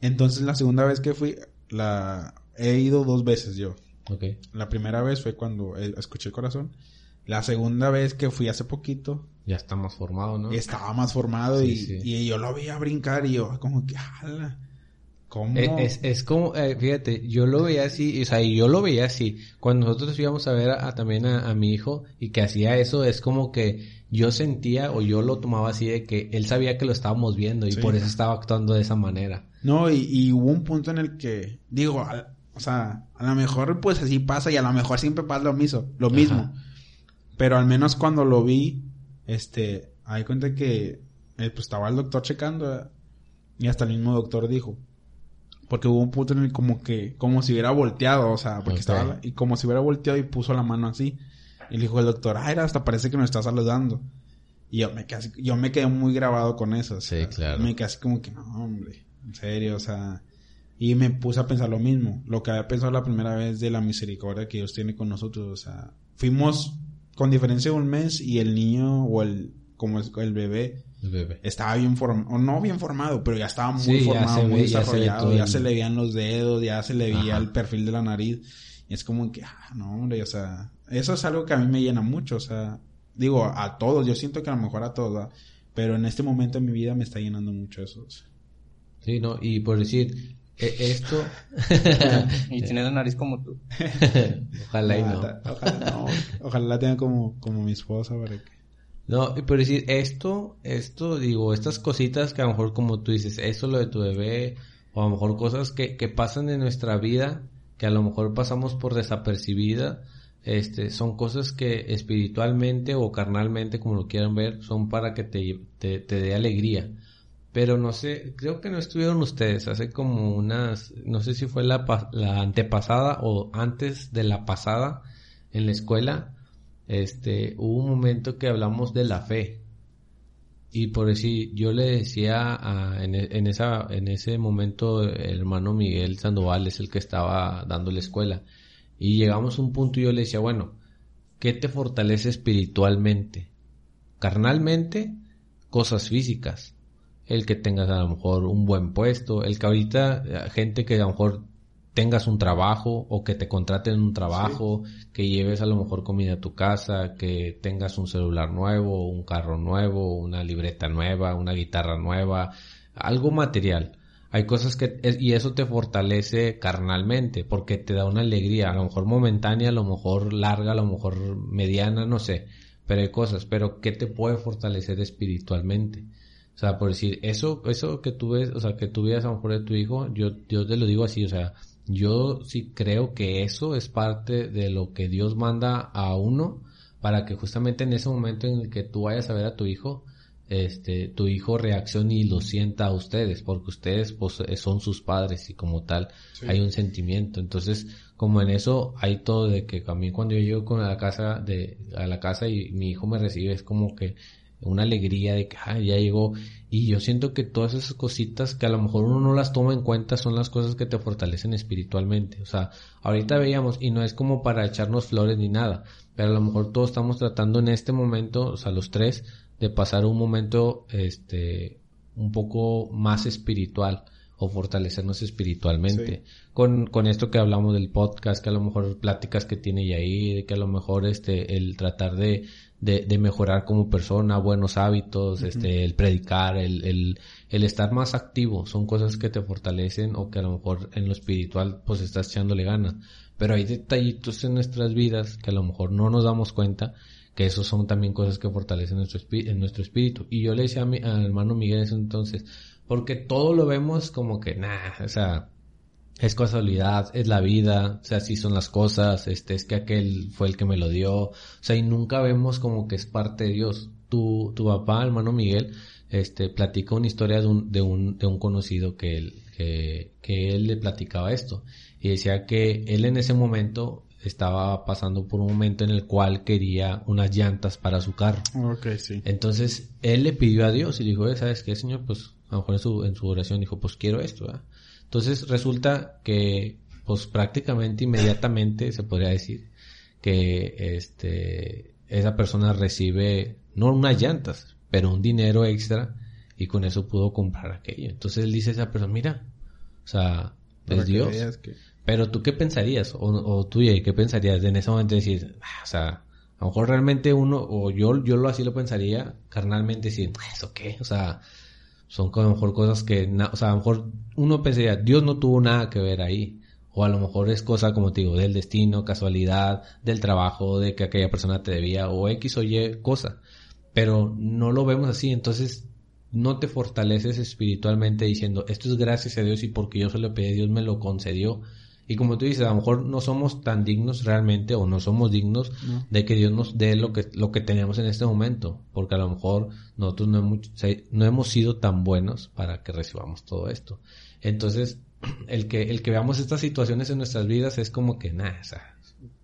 Entonces la segunda vez que fui, la he ido dos veces yo. La primera vez fue cuando eh, escuché el corazón. La segunda vez que fui hace poquito, Ya está más formado, ¿no? estaba más formado Sí, y, sí. y yo lo veía brincar y yo como que, "Ala, ¿cómo? Eh, Es, es como, eh, fíjate, yo lo veía así, o sea, yo lo veía así. Cuando nosotros íbamos a ver a, a- también a, a mi hijo y que hacía eso, es como que yo sentía o yo lo tomaba así de que él sabía que lo estábamos viendo y Sí. por eso estaba actuando de esa manera. No, y, y hubo un punto en el que, digo, o sea, a lo mejor pues así pasa y a lo mejor siempre pasa lo mismo, lo Ajá. mismo. Pero al menos cuando lo vi, este, hay cuenta que eh, pues estaba el doctor checando y hasta el mismo doctor dijo, porque hubo un punto en el como que, como si hubiera volteado, o sea, porque estaba, y como si hubiera volteado y puso la mano así. Y le dijo el doctor, ay, hasta parece que nos está saludando. Y yo me quedé, yo me quedé muy grabado con eso. o sea, Sí, claro. Me quedé así como que, no, hombre, en serio, o sea. Y me puse a pensar lo mismo, lo que había pensado la primera vez de la misericordia que Dios tiene con nosotros. O sea, fuimos con diferencia de un mes y el niño o el, como es el bebé, El bebé. estaba bien formado, o no bien formado, pero ya estaba muy Sí, formado, muy ve- ya se ve desarrollado, ya el- se le veían los dedos, ya se le veía Ajá. el perfil de la nariz. Y es como que, ah, no, hombre, o sea, eso es algo que a mí me llena mucho, o sea, digo, a todos, yo siento que a lo mejor a todos, ¿verdad? pero en este momento de mi vida me está llenando mucho eso. o sea. Sí, ¿no? Y por decir, esto... Y tienes la nariz como tú. Ojalá y no. Ojalá, ojalá no, ojalá la tenga como, como mi esposa para que... No, por decir, esto, esto, digo, estas cositas que a lo mejor como tú dices, eso lo de tu bebé, o a lo mejor cosas que, que pasan en nuestra vida, que a lo mejor pasamos por desapercibida, este, son cosas que espiritualmente o carnalmente, como lo quieran ver, son para que te, te, te dé alegría. Pero no sé, creo que no estuvieron ustedes hace como unas, no sé si fue la, la antepasada o antes de la pasada en la escuela, este, hubo un momento que hablamos de la fe. Y por decir, yo le decía a- en, en esa, en ese momento el hermano Miguel Sandoval es el que estaba dando la escuela. Y llegamos a un punto y yo le decía, bueno, ¿qué te fortalece espiritualmente? Carnalmente, cosas físicas. El que tengas a lo mejor un buen puesto, el que ahorita, eh, gente que a lo mejor tengas un trabajo o que te contraten un trabajo, que lleves a lo mejor comida a tu casa, que tengas un celular nuevo, un carro nuevo, una libreta nueva, una guitarra nueva, algo material. Hay cosas que, y eso te fortalece carnalmente, porque te da una alegría, a lo mejor momentánea, a lo mejor larga, a lo mejor mediana, no sé, pero hay cosas, pero ¿qué te puede fortalecer espiritualmente? O sea, por decir, eso, eso que tú ves, o sea, que tú veas a lo mejor de tu hijo, yo, yo te lo digo así, o sea, yo sí creo que eso es parte de lo que Dios manda a uno para que justamente en ese momento en el que tú vayas a ver a tu hijo, este, tu hijo reaccione y lo sienta a ustedes, porque ustedes pues, eh, son sus padres y como tal hay un sentimiento. Entonces, como en eso hay todo de que a mí cuando yo llego con la casa de a la casa y mi hijo me recibe es como que una alegría de que ah, ya llegó y yo siento que todas esas cositas que a lo mejor uno no las toma en cuenta son las cosas que te fortalecen espiritualmente. O sea, ahorita veíamos y no es como para echarnos flores ni nada, pero a lo mejor todos estamos tratando en este momento, o sea, los tres, de pasar un momento, este, un poco más espiritual o fortalecernos espiritualmente. Con, con esto que hablamos del podcast, que a lo mejor pláticas que tiene Yair, que a lo mejor este, el tratar de, de, de mejorar como persona, buenos hábitos, este, el predicar, el, el, el estar más activo, son cosas que te fortalecen o que a lo mejor en lo espiritual pues estás echándole ganas. Pero hay detallitos en nuestras vidas que a lo mejor no nos damos cuenta que esos son también cosas que fortalecen nuestro, en nuestro espíritu. Y yo le decía a mi al hermano Miguel en ese entonces, porque todo lo vemos como que, nah, o sea, es casualidad, es la vida, o sea, así son las cosas, este, es que aquel fue el que me lo dio, o sea, y nunca vemos como que es parte de Dios. Tu, tu papá, hermano Miguel, este, platica una historia de un, de un, de un conocido que él, que, que él le platicaba esto, y decía que él en ese momento estaba pasando por un momento en el cual quería unas llantas para su carro. Ok, sí. Entonces, él le pidió a Dios y le dijo, "Eh, ¿sabes qué, Señor? Pues, a lo mejor en su, en su oración dijo, pues quiero esto, ¿verdad? Entonces resulta que, pues prácticamente inmediatamente se podría decir que este, esa persona recibe, no unas llantas, pero un dinero extra y con eso pudo comprar aquello. Entonces él dice a esa persona, mira, o sea, es Dios. Pero tú qué pensarías, o, o tú, ¿qué pensarías en ese momento decir, ah, o sea, a lo mejor realmente uno, o yo, yo lo así lo pensaría, carnalmente decir, ¿eso qué? O sea, son a lo mejor cosas que, o sea, a lo mejor uno pensaría, Dios no tuvo nada que ver ahí. O a lo mejor es cosa, como te digo, del destino, casualidad, del trabajo, de que aquella persona te debía, o X o Y cosa. Pero no lo vemos así, entonces no te fortaleces espiritualmente diciendo, esto es gracias a Dios y porque yo se lo pedí, Dios me lo concedió. Y como tú dices, a lo mejor no somos tan dignos realmente o no somos dignos de que Dios nos dé lo que, lo que tenemos en este momento, porque a lo mejor nosotros no hemos, no hemos sido tan buenos para que recibamos todo esto. Entonces, el que, el que veamos estas situaciones en nuestras vidas es como que, nada, o sea,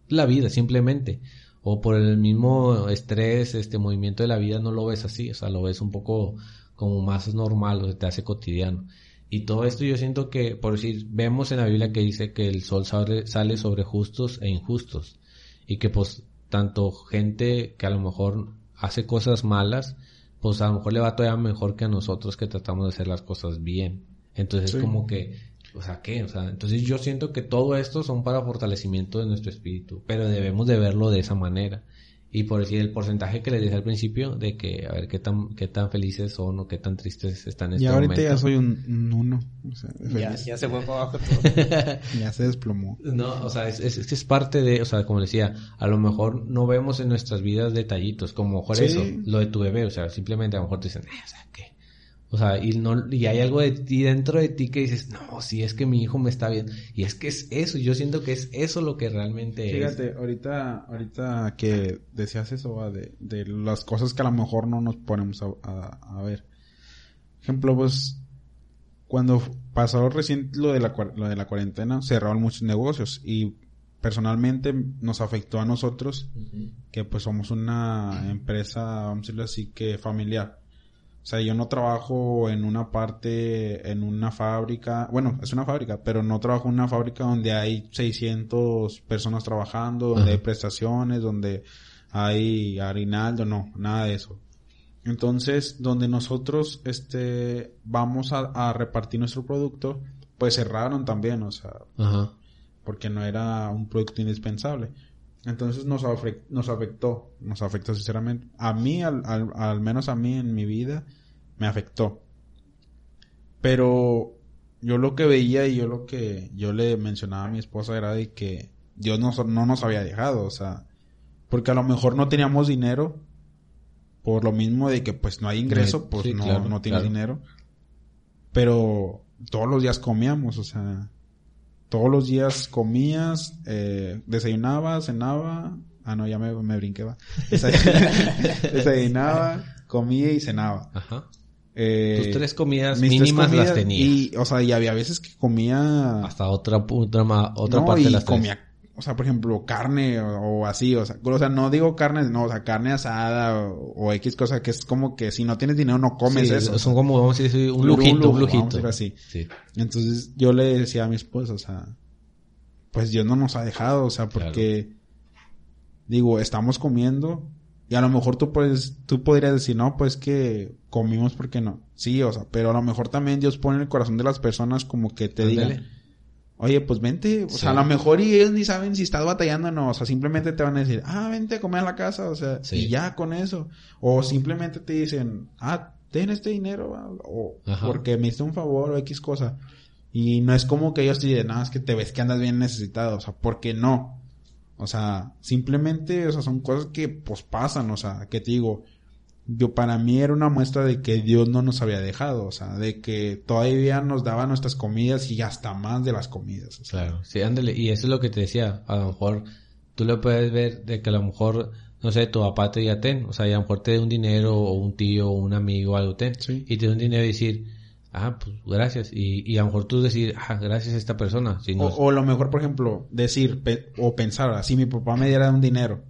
la vida simplemente. O por el mismo estrés, este movimiento de la vida no lo ves así, o sea, lo ves un poco como más normal, o se te hace cotidiano. Y todo esto yo siento que, por decir, vemos en la Biblia que dice que el sol sale, sobre justos e injustos. Y que pues tanto gente que a lo mejor hace cosas malas, pues a lo mejor le va todavía mejor que a nosotros que tratamos de hacer las cosas bien. Entonces es como que, o sea, ¿qué? O sea, entonces yo siento que todo esto son para fortalecimiento de nuestro espíritu, pero debemos de verlo de esa manera y por decir el porcentaje que les dije al principio de que a ver qué tan qué tan felices son o qué tan tristes están en este y ahorita ya soy un, uno ya, ya, se fue para abajo todo. Ya se desplomó. No o sea es, es, es parte de o sea como decía a lo mejor no vemos en nuestras vidas detallitos como mejor eso lo de tu bebé o sea simplemente a lo mejor te dicen eh, o sea qué o sea, y, no, y hay algo de ti dentro de ti que dices, no, si es que mi hijo me está viendo. Y es que es eso, yo siento que es eso lo que realmente Fíjate, ahorita, ahorita que decías eso, de, de las cosas que a lo mejor no nos ponemos a, a, ver. Ejemplo, pues, cuando pasó recién lo de la, lo de la cuarentena, cerraron muchos negocios y personalmente nos afectó a nosotros, que pues somos una empresa, vamos a decirlo así, que familiar. O sea, yo no trabajo en una parte, en una fábrica, bueno, es una fábrica, pero no trabajo en una fábrica donde hay 600 personas trabajando, donde hay prestaciones, donde hay harinaldo, no, nada de eso. Entonces, donde nosotros, este, vamos a, repartir nuestro producto, pues cerraron también, o sea, porque no era un producto indispensable. Entonces nos, nos afectó, nos afectó sinceramente. A mí, al, al, menos a mí en mi vida, me afectó. Pero yo lo que veía y yo lo que yo le mencionaba a mi esposa era de que Dios no, no nos había dejado, o sea, porque a lo mejor no teníamos dinero, por lo mismo de que pues no hay ingreso, pues no, no tienes dinero. Pero todos los días comíamos, o sea, todos los días comías, eh, desayunaba, cenaba, ah no, ya me, me brinqué, desayunaba, comía y cenaba. Ajá. Eh, Tus tres comidas mínimas las tenía. Y, o sea, y había veces que comía... Hasta otra, otra, otra parte de las comía, o sea, por ejemplo, carne o, así, o sea, o sea, no digo carne, no, o sea, carne asada o, X cosa que es como que si no tienes dinero no comes eso. Son como, vamos a decir, un lujito, un, lujito. así. Sí. Entonces yo le decía a mi esposa, o sea, pues Dios no nos ha dejado, o sea, porque, digo, estamos comiendo y a lo mejor tú puedes, tú podrías decir, no, pues que comimos porque no. Sí, o sea, pero a lo mejor también Dios pone en el corazón de las personas como que te digan, oye, pues vente, o sea, a lo mejor y ellos ni saben si estás batallando o no, o sea, simplemente te van a decir, ah, vente a comer a la casa, o sea, y ya con eso. O simplemente te dicen, ah, ten este dinero, o porque me hice un favor o X cosa. Y no es como que ellos te digan, nada, es que te ves que andas bien necesitado, o sea, porque no. O sea, simplemente, o sea, son cosas que pues pasan, o sea, que te digo, yo para mí era una muestra de que Dios no nos había dejado, o sea, de que todavía nos daba nuestras comidas y hasta más de las comidas. Claro, sí, ándale, y eso es lo que te decía, a lo mejor tú lo puedes ver de que a lo mejor, no sé, tu papá te diga ten, o sea, a lo mejor te dé un dinero o un tío o un amigo o algo ten, y te dé un dinero y decir, ah, pues gracias. Y, y a lo mejor tú decir, ah, gracias a esta persona. Si o, lo mejor, por ejemplo, decir o pensar, si mi papá me diera un dinero,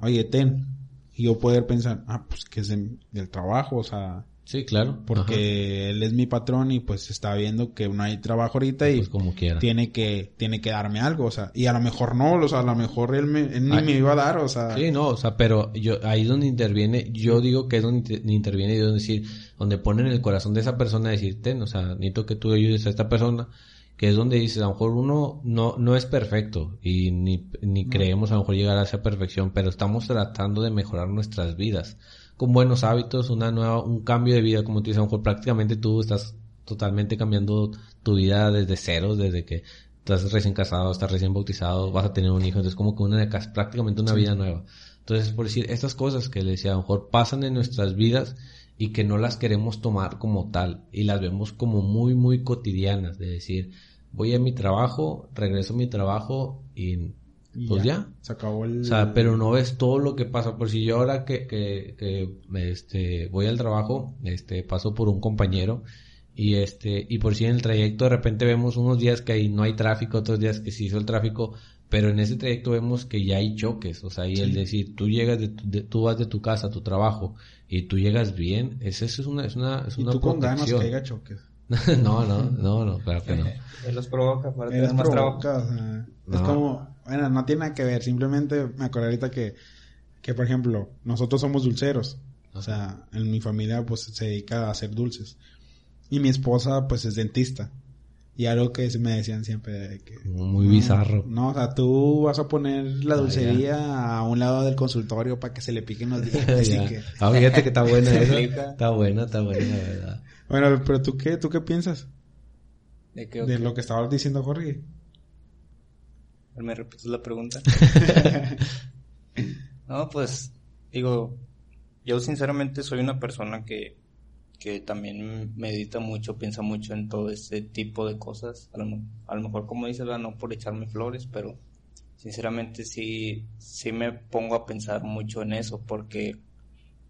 oye, ten. Y yo poder pensar, ah, pues que es del trabajo, o sea, Sí, claro. Porque él es mi patrón y pues está viendo que no hay trabajo ahorita y Pues como quiera. tiene que tiene que darme algo, o sea, y a lo mejor no, o sea, a lo mejor él, me- él ni Ay. me iba a dar, o sea, Sí, no, o sea, pero yo ahí es donde interviene, yo digo que es donde inter- interviene Dios, decir, donde pone en el corazón de esa persona decirte, o sea, necesito que tú ayudes a esta persona, que es donde dices, a lo mejor uno no, no es perfecto y ni, ni creemos a lo mejor llegar a esa perfección, pero estamos tratando de mejorar nuestras vidas con buenos hábitos, una nueva, un cambio de vida, como tú dices, a lo mejor prácticamente tú estás totalmente cambiando tu vida desde cero, desde que estás recién casado, estás recién bautizado, vas a tener un hijo, entonces como que una prácticamente una vida nueva. Entonces, por decir, estas cosas que le decía, a lo mejor pasan en nuestras vidas y que no las queremos tomar como tal y las vemos como muy, muy cotidianas, de decir, voy a mi trabajo, regreso a mi trabajo y y pues ya. se acabó el O sea, pero no ves todo lo que pasa. Por si yo ahora que, que, que este, voy al trabajo, este, paso por un compañero y este, y por si en el trayecto de repente vemos unos días que ahí no hay tráfico, otros días que se hizo el tráfico, pero en ese trayecto vemos que ya hay choques. O sea, y el decir, tú llegas de, tu- de- tú vas de tu casa a tu trabajo y tú llegas bien, eso es una, es una, es y una tú con ganas que haya choques. no, no, no, no, claro que no. Él los provoca para tener más trabajo. provoca, o sea, es No. como, bueno, no tiene nada que ver, simplemente me acordé ahorita que, que por ejemplo, nosotros somos dulceros, o sea, en mi familia pues se dedica a hacer dulces, y mi esposa pues es dentista, y algo que me decían siempre de que... Muy no, bizarro. No, o sea, tú vas a poner la Ah, dulcería a un lado del consultorio para que se le piquen los dientes, que... Ah, fíjate que está buena. Está buena, está buena, la verdad. Bueno, pero tú qué, tú qué piensas ¿De qué, de lo que estaba diciendo Jorge? ¿Me repites la pregunta? no, pues, digo, yo sinceramente soy una persona que, que también medita mucho, piensa mucho en todo ese tipo de cosas. A lo, mo- a lo mejor, como dices, no por echarme flores, pero sinceramente sí, sí me pongo a pensar mucho en eso, porque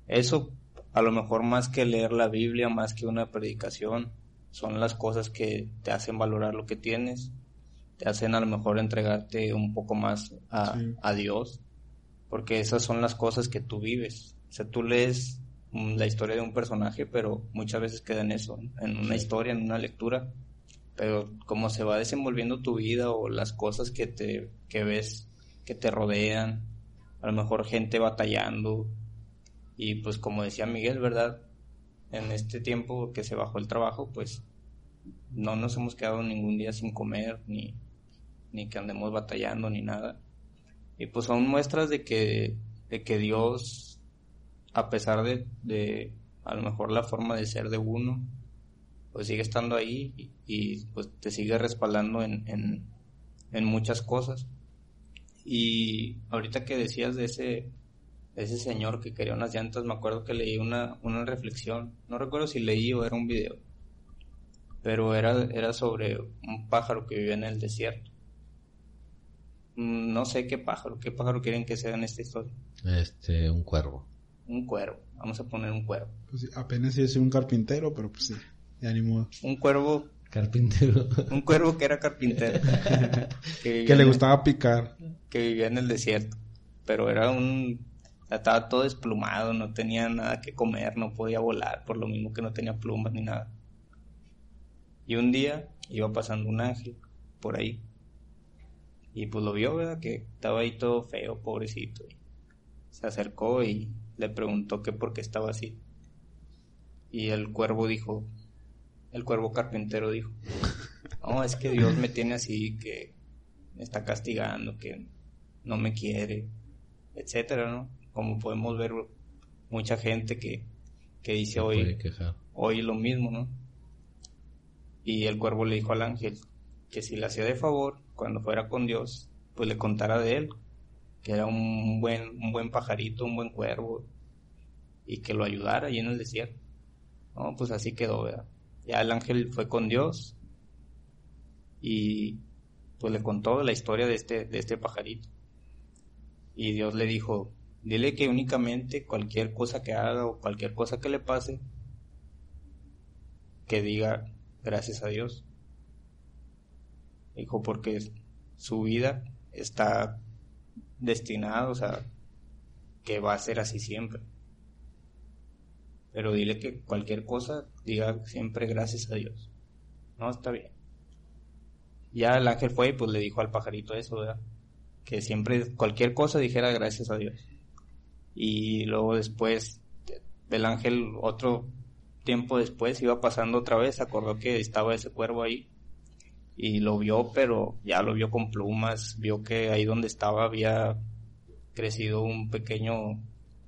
eso, a lo mejor más que leer la Biblia, más que una predicación, son las cosas que te hacen valorar lo que tienes, te hacen a lo mejor entregarte un poco más a, Sí. a Dios, porque esas son las cosas que tú vives. O sea, tú lees mm, la historia de un personaje, pero muchas veces queda en eso, en una historia, en una lectura, pero como se va desenvolviendo tu vida o las cosas que te que ves que te rodean, a lo mejor gente batallando y pues como decía Miguel, ¿verdad? En este tiempo que se bajó el trabajo, pues no nos hemos quedado ningún día sin comer ni ni que andemos batallando ni nada. Y pues son muestras de que de que Dios a pesar de, de a lo mejor la forma de ser de uno, pues sigue estando ahí y, pues te sigue respaldando en, en, en muchas cosas. Y ahorita que decías de ese, ese señor que quería unas llantas, me acuerdo que leí una, una reflexión, no recuerdo si leí o era un video, pero era, era sobre un pájaro que vivía en el desierto. Mm, No sé qué pájaro, qué pájaro quieren que sea en esta historia. Este, un cuervo. Un cuervo, vamos a poner un cuervo. Pues sí, apenas sí soy un carpintero, pero pues sí, ya ni modo. Un cuervo, Carpintero. un cuervo que era carpintero. que, le gustaba picar. que vivía en el desierto. Pero era un... Estaba todo desplumado, no tenía nada que comer, no podía volar, por lo mismo que no tenía plumas ni nada. Y un día iba pasando un ángel por ahí. Y pues lo vio, ¿verdad? Que estaba ahí todo feo, pobrecito. Se acercó y le preguntó que por qué estaba así. Y el cuervo dijo, el cuervo carpintero dijo, no, es que Dios me tiene así, que me está castigando, que no me quiere, etcétera, ¿no? Como podemos ver mucha gente que, que dice hoy, hoy lo mismo, ¿no? Y el cuervo le dijo al ángel que si le hacía de favor, cuando fuera con Dios, pues le contara de él, que era un buen, un buen pajarito, un buen cuervo, y que lo ayudara ahí en el desierto. No, pues así quedó, ¿verdad? Ya el ángel fue con Dios y pues le contó la historia de este, de este pajarito. Y Dios le dijo, dile que únicamente cualquier cosa que haga o cualquier cosa que le pase, que diga gracias a Dios. Dijo, porque su vida está destinada, o sea, que va a ser así siempre. pero dile que cualquier cosa diga siempre gracias a Dios. No, está bien. Ya el ángel fue y pues le dijo al pajarito eso, ¿verdad? Que siempre cualquier cosa dijera gracias a Dios. Y luego después el ángel otro tiempo después iba pasando otra vez, acordó que estaba ese cuervo ahí y lo vio, pero ya lo vio con plumas, vio que ahí donde estaba había crecido un pequeño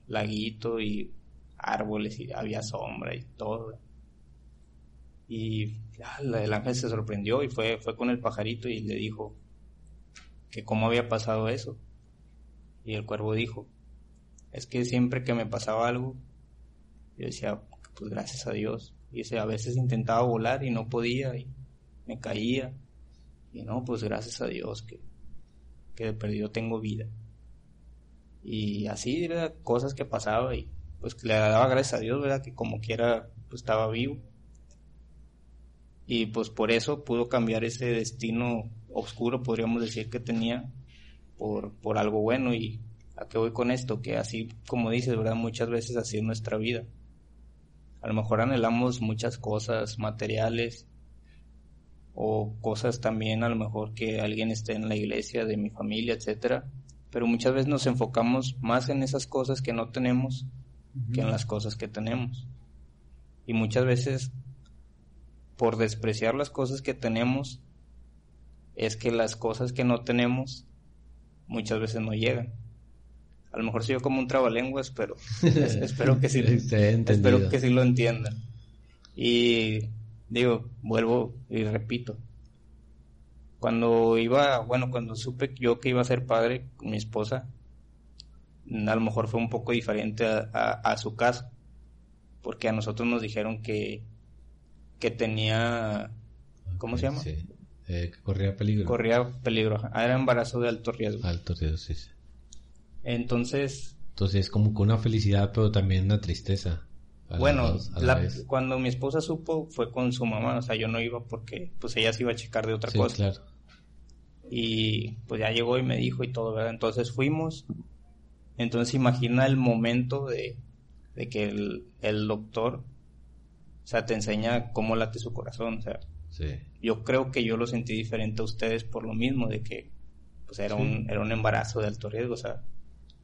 laguito y árboles y había sombra y todo. Y el ángel se sorprendió y fue, fue con el pajarito y le dijo que cómo había pasado eso. Y el cuervo dijo, es que siempre que me pasaba algo, yo decía, pues gracias a Dios. Y a veces intentaba volar y no podía y me caía. Y no, pues gracias a Dios que, que de perdido tengo vida. Y así, era Cosas que pasaba y pues le daba gracias a Dios, ¿verdad? Que como quiera, pues estaba vivo. Y pues por eso pudo cambiar ese destino oscuro, podríamos decir, que tenía por, por algo bueno. ¿Y a qué voy con esto? Que así, como dices, ¿verdad? Muchas veces así es nuestra vida. A lo mejor anhelamos muchas cosas materiales o cosas también a lo mejor que alguien esté en la iglesia de mi familia, etcétera, pero muchas veces nos enfocamos más en esas cosas que no tenemos que en las cosas que tenemos. Y muchas veces por despreciar las cosas que tenemos es que las cosas que no tenemos muchas veces no llegan. A lo mejor soy yo como un trabalenguas, pero espero que sí, espero que sí lo entiendan. Y digo, vuelvo y repito. Cuando iba, bueno, cuando supe yo que iba a ser padre con mi esposa, a lo mejor fue un poco diferente a, su caso, porque a nosotros nos dijeron que, que tenía, ¿cómo se llama? Sí. Eh, que corría peligro. Corría peligro, era embarazo de alto riesgo. Alto riesgo, sí. Entonces... Entonces es como que una felicidad, pero también una tristeza. Bueno, cuando mi esposa supo fue con su mamá, o sea, yo no iba porque pues ella se iba a checar de otra sí, cosa. Claro. Y pues ya llegó y me dijo y todo, ¿verdad? Entonces fuimos. Entonces imagina el momento de, de que el, el, doctor, o sea, te enseña cómo late su corazón, o sea. Sí. Yo creo que yo lo sentí diferente a ustedes por lo mismo, de que pues era, un, era un embarazo de alto riesgo, o sea,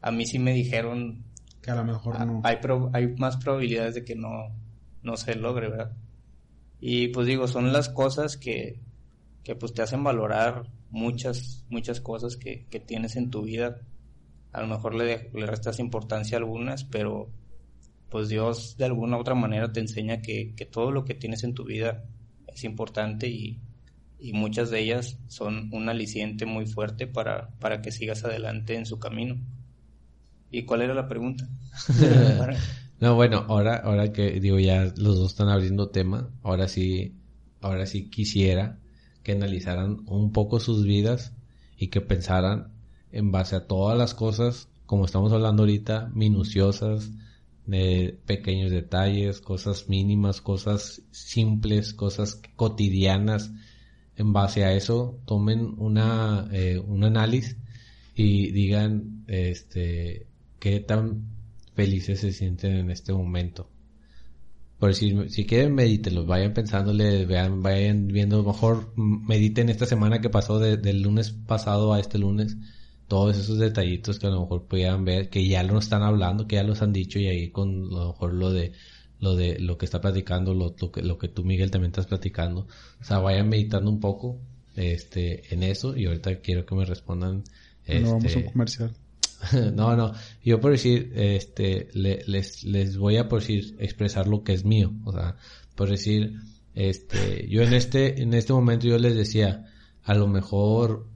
a mí sí me dijeron que a lo mejor no. Hay, hay más probabilidades de que no, no se logre, ¿verdad? Y pues digo, son las cosas que, que pues te hacen valorar muchas, muchas cosas que, que tienes en tu vida. A lo mejor le, le restas importancia a algunas, pero pues Dios de alguna u otra manera te enseña que, que todo lo que tienes en tu vida es importante y, y muchas de ellas son un aliciente muy fuerte para, para que sigas adelante en su camino. ¿Y cuál era la pregunta? no, bueno, ahora, ahora que digo ya los dos están abriendo tema, ahora sí, ahora sí quisiera que analizaran un poco sus vidas y que pensaran en base a todas las cosas, como estamos hablando ahorita, minuciosas, de pequeños detalles, cosas mínimas, cosas simples, cosas cotidianas. En base a eso, tomen una, eh, un análisis y digan, este, qué tan felices se sienten en este momento. Por si, si quieren medítenlos, vayan pensándole, vean, vayan viendo, mejor mediten esta semana que pasó del lunes pasado a este lunes, todos esos detallitos que a lo mejor puedan ver, que ya lo están hablando, que ya los han dicho y ahí con a lo mejor lo de lo de lo que está platicando, lo, que, lo que tú Miguel también estás platicando, o sea, vayan meditando un poco este en eso y ahorita quiero que me respondan este, no vamos a un este, comercial. no, no. Yo por decir, este, les, les voy a por decir, expresar lo que es mío. O sea, por decir, este, yo en este, en este momento yo les decía, a lo mejor,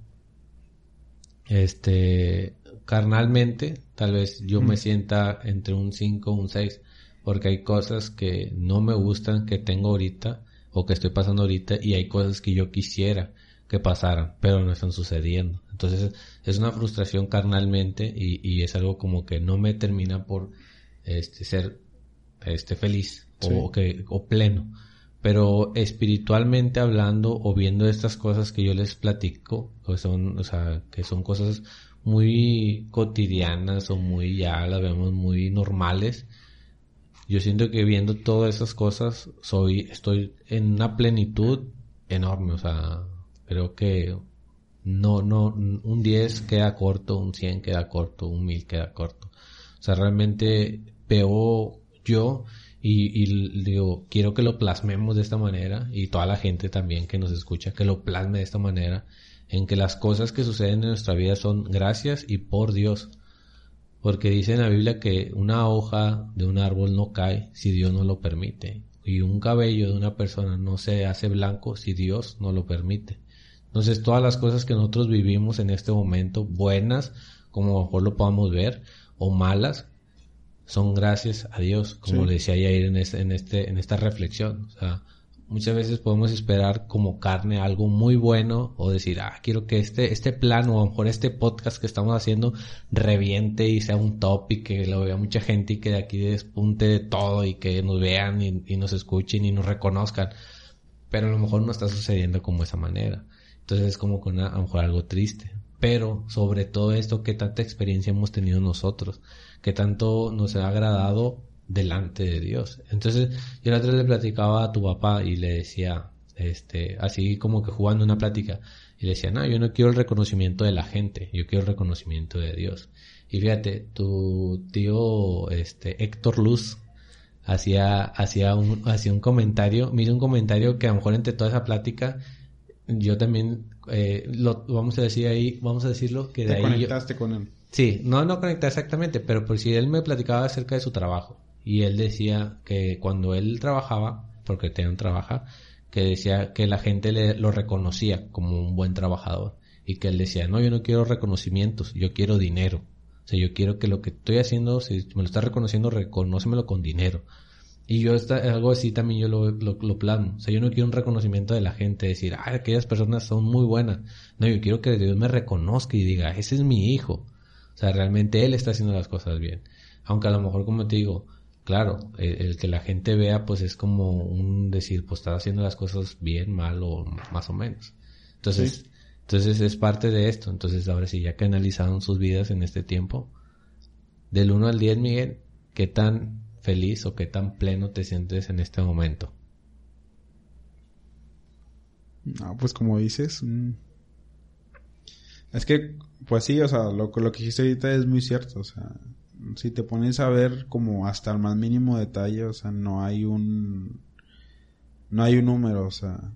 este, carnalmente, tal vez yo me sienta entre un 5 o un 6, porque hay cosas que no me gustan que tengo ahorita, o que estoy pasando ahorita, y hay cosas que yo quisiera que pasaran, pero no están sucediendo. Entonces es una frustración carnalmente y, es algo como que no me termina por este, ser este, feliz o, que, o pleno. Pero espiritualmente hablando o viendo estas cosas que yo les platico, que son, o sea, que son cosas muy cotidianas o muy ya las vemos muy normales, yo siento que viendo todas esas cosas, soy, estoy en una plenitud enorme, o sea, creo que no, no, un 10 queda corto, un 100 queda corto, un 1000 queda corto. O sea, realmente veo yo y, y, digo, quiero que lo plasmemos de esta manera y toda la gente también que nos escucha, que lo plasme de esta manera, en que las cosas que suceden en nuestra vida son gracias y por Dios. Porque dice en la Biblia que una hoja de un árbol no cae si Dios no lo permite. Y un cabello de una persona no se hace blanco si Dios no lo permite. Entonces todas las cosas que nosotros vivimos en este momento, buenas, como mejor lo podamos ver, o malas, son gracias a Dios, como le decía ayer en este, en este, en esta reflexión. O sea, muchas veces podemos esperar como carne algo muy bueno o decir, ah, quiero que este, este plan o a lo mejor este podcast que estamos haciendo reviente y sea un top y que lo vea mucha gente y que de aquí despunte de todo y que nos vean y, y nos escuchen y nos reconozcan. Pero a lo mejor no está sucediendo como esa manera. Entonces es como con a lo mejor algo triste. Pero sobre todo esto, qué tanta experiencia hemos tenido nosotros, qué tanto nos ha agradado delante de Dios. Entonces, yo la otra vez le platicaba a tu papá y le decía, este, así como que jugando una plática, y le decía, no, yo no quiero el reconocimiento de la gente, yo quiero el reconocimiento de Dios. Y fíjate, tu tío, este, Héctor Luz, hacía, hacía un, hacía un comentario, me un comentario que a lo mejor entre toda esa plática, yo también, eh, lo, vamos a decir ahí, vamos a decirlo, que de Te ahí conectaste con él. Sí, no, no conectar exactamente, pero por si él me platicaba acerca de su trabajo. Y él decía que cuando él trabajaba, porque tenía un trabajo, que decía que la gente le, lo reconocía como un buen trabajador. Y que él decía, no, yo no quiero reconocimientos, yo quiero dinero. O sea, yo quiero que lo que estoy haciendo, si me lo está reconociendo, reconócemelo con dinero. Y yo está, algo así también yo lo, lo, lo plasmo. O sea, yo no quiero un reconocimiento de la gente, decir, ah, aquellas personas son muy buenas. No, yo quiero que Dios me reconozca y diga, ese es mi hijo. O sea, realmente él está haciendo las cosas bien. Aunque a lo mejor, como te digo, claro, el, el, que la gente vea, pues es como un decir, pues está haciendo las cosas bien, mal o más o menos. Entonces, sí. entonces es parte de esto. Entonces, ahora sí, ya que analizaron sus vidas en este tiempo, del 1 al 10, Miguel, ¿qué tan feliz o qué tan pleno te sientes en este momento? No, pues como dices, mmm... es que, pues sí, o sea, lo, lo que dijiste ahorita es muy cierto, o sea, si te pones a ver como hasta el más mínimo detalle, o sea, no hay un, no hay un número, o sea,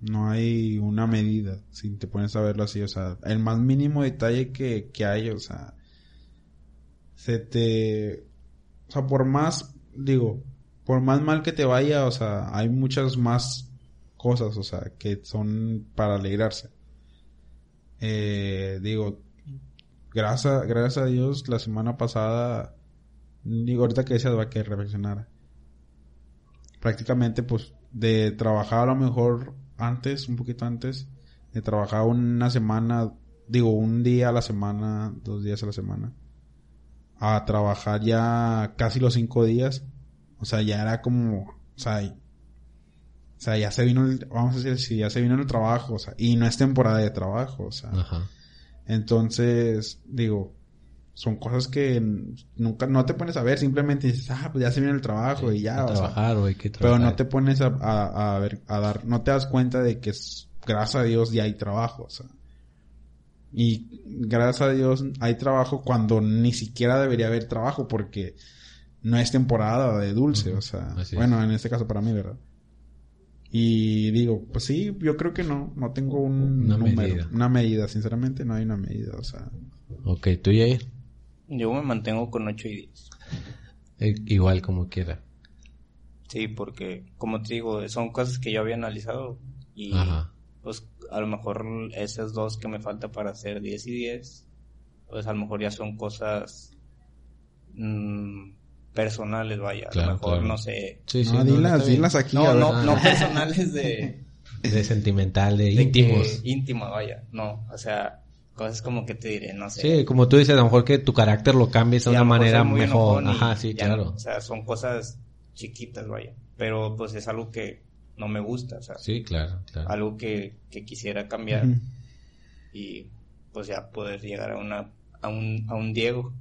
no hay una medida, si te pones a verlo así, o sea, el más mínimo detalle que, que hay, o sea, se te, sea, por más, digo, por más mal que te vaya, o sea, hay muchas más cosas, o sea, que son para alegrarse. Eh, digo, gracias, gracias a Dios, la semana pasada, digo, ahorita que decías, va que reflexionar. Prácticamente, pues, de trabajar a lo mejor antes, un poquito antes, de trabajar una semana, digo, un día a la semana, dos días a la semana, a trabajar ya casi los cinco días. O sea, ya era como, o sea, o sea, ya se vino el, vamos a decir, ya se vino el trabajo, o sea, y no es temporada de trabajo, o sea. Ajá. Entonces, digo, son cosas que nunca, no te pones a ver, simplemente dices, ah, pues ya se vino el trabajo sí, y ya, o trabajar, que trabajar. Pero no te pones a, a, a, ver, a dar, no te das cuenta de que es, gracias a Dios ya hay trabajo, o sea. Y gracias a Dios hay trabajo cuando ni siquiera debería haber trabajo porque no es temporada de dulce, uh -huh. o sea, Así bueno, es. en este caso para mí, ¿verdad? Y digo, pues sí, yo creo que no, no tengo un una número, medida. una medida, sinceramente no hay una medida, o sea. Ok, ¿tú Jair? Yo me mantengo con 8 y 10. Eh, igual como quiera. Sí, porque como te digo, son cosas que yo había analizado y Ajá. pues a lo mejor esas dos que me falta para hacer 10 y 10, pues a lo mejor ya son cosas mmm, personales, vaya. Claro, a lo mejor, claro. no sé. Sí, sí, no, no dilas aquí. No, no, no personales de... De sentimental, de, de íntimos. Íntima, vaya. No, o sea, cosas como que te diré, no sé. Sí, como tú dices, a lo mejor que tu carácter lo cambies de una manera mejor. Ajá, sí, claro. O sea, son cosas chiquitas, vaya. Pero pues es algo que no me gusta, o sea. Sí, claro, claro. Algo que, que quisiera cambiar. Uh -huh. Y pues ya poder llegar a una a un, a un Diego.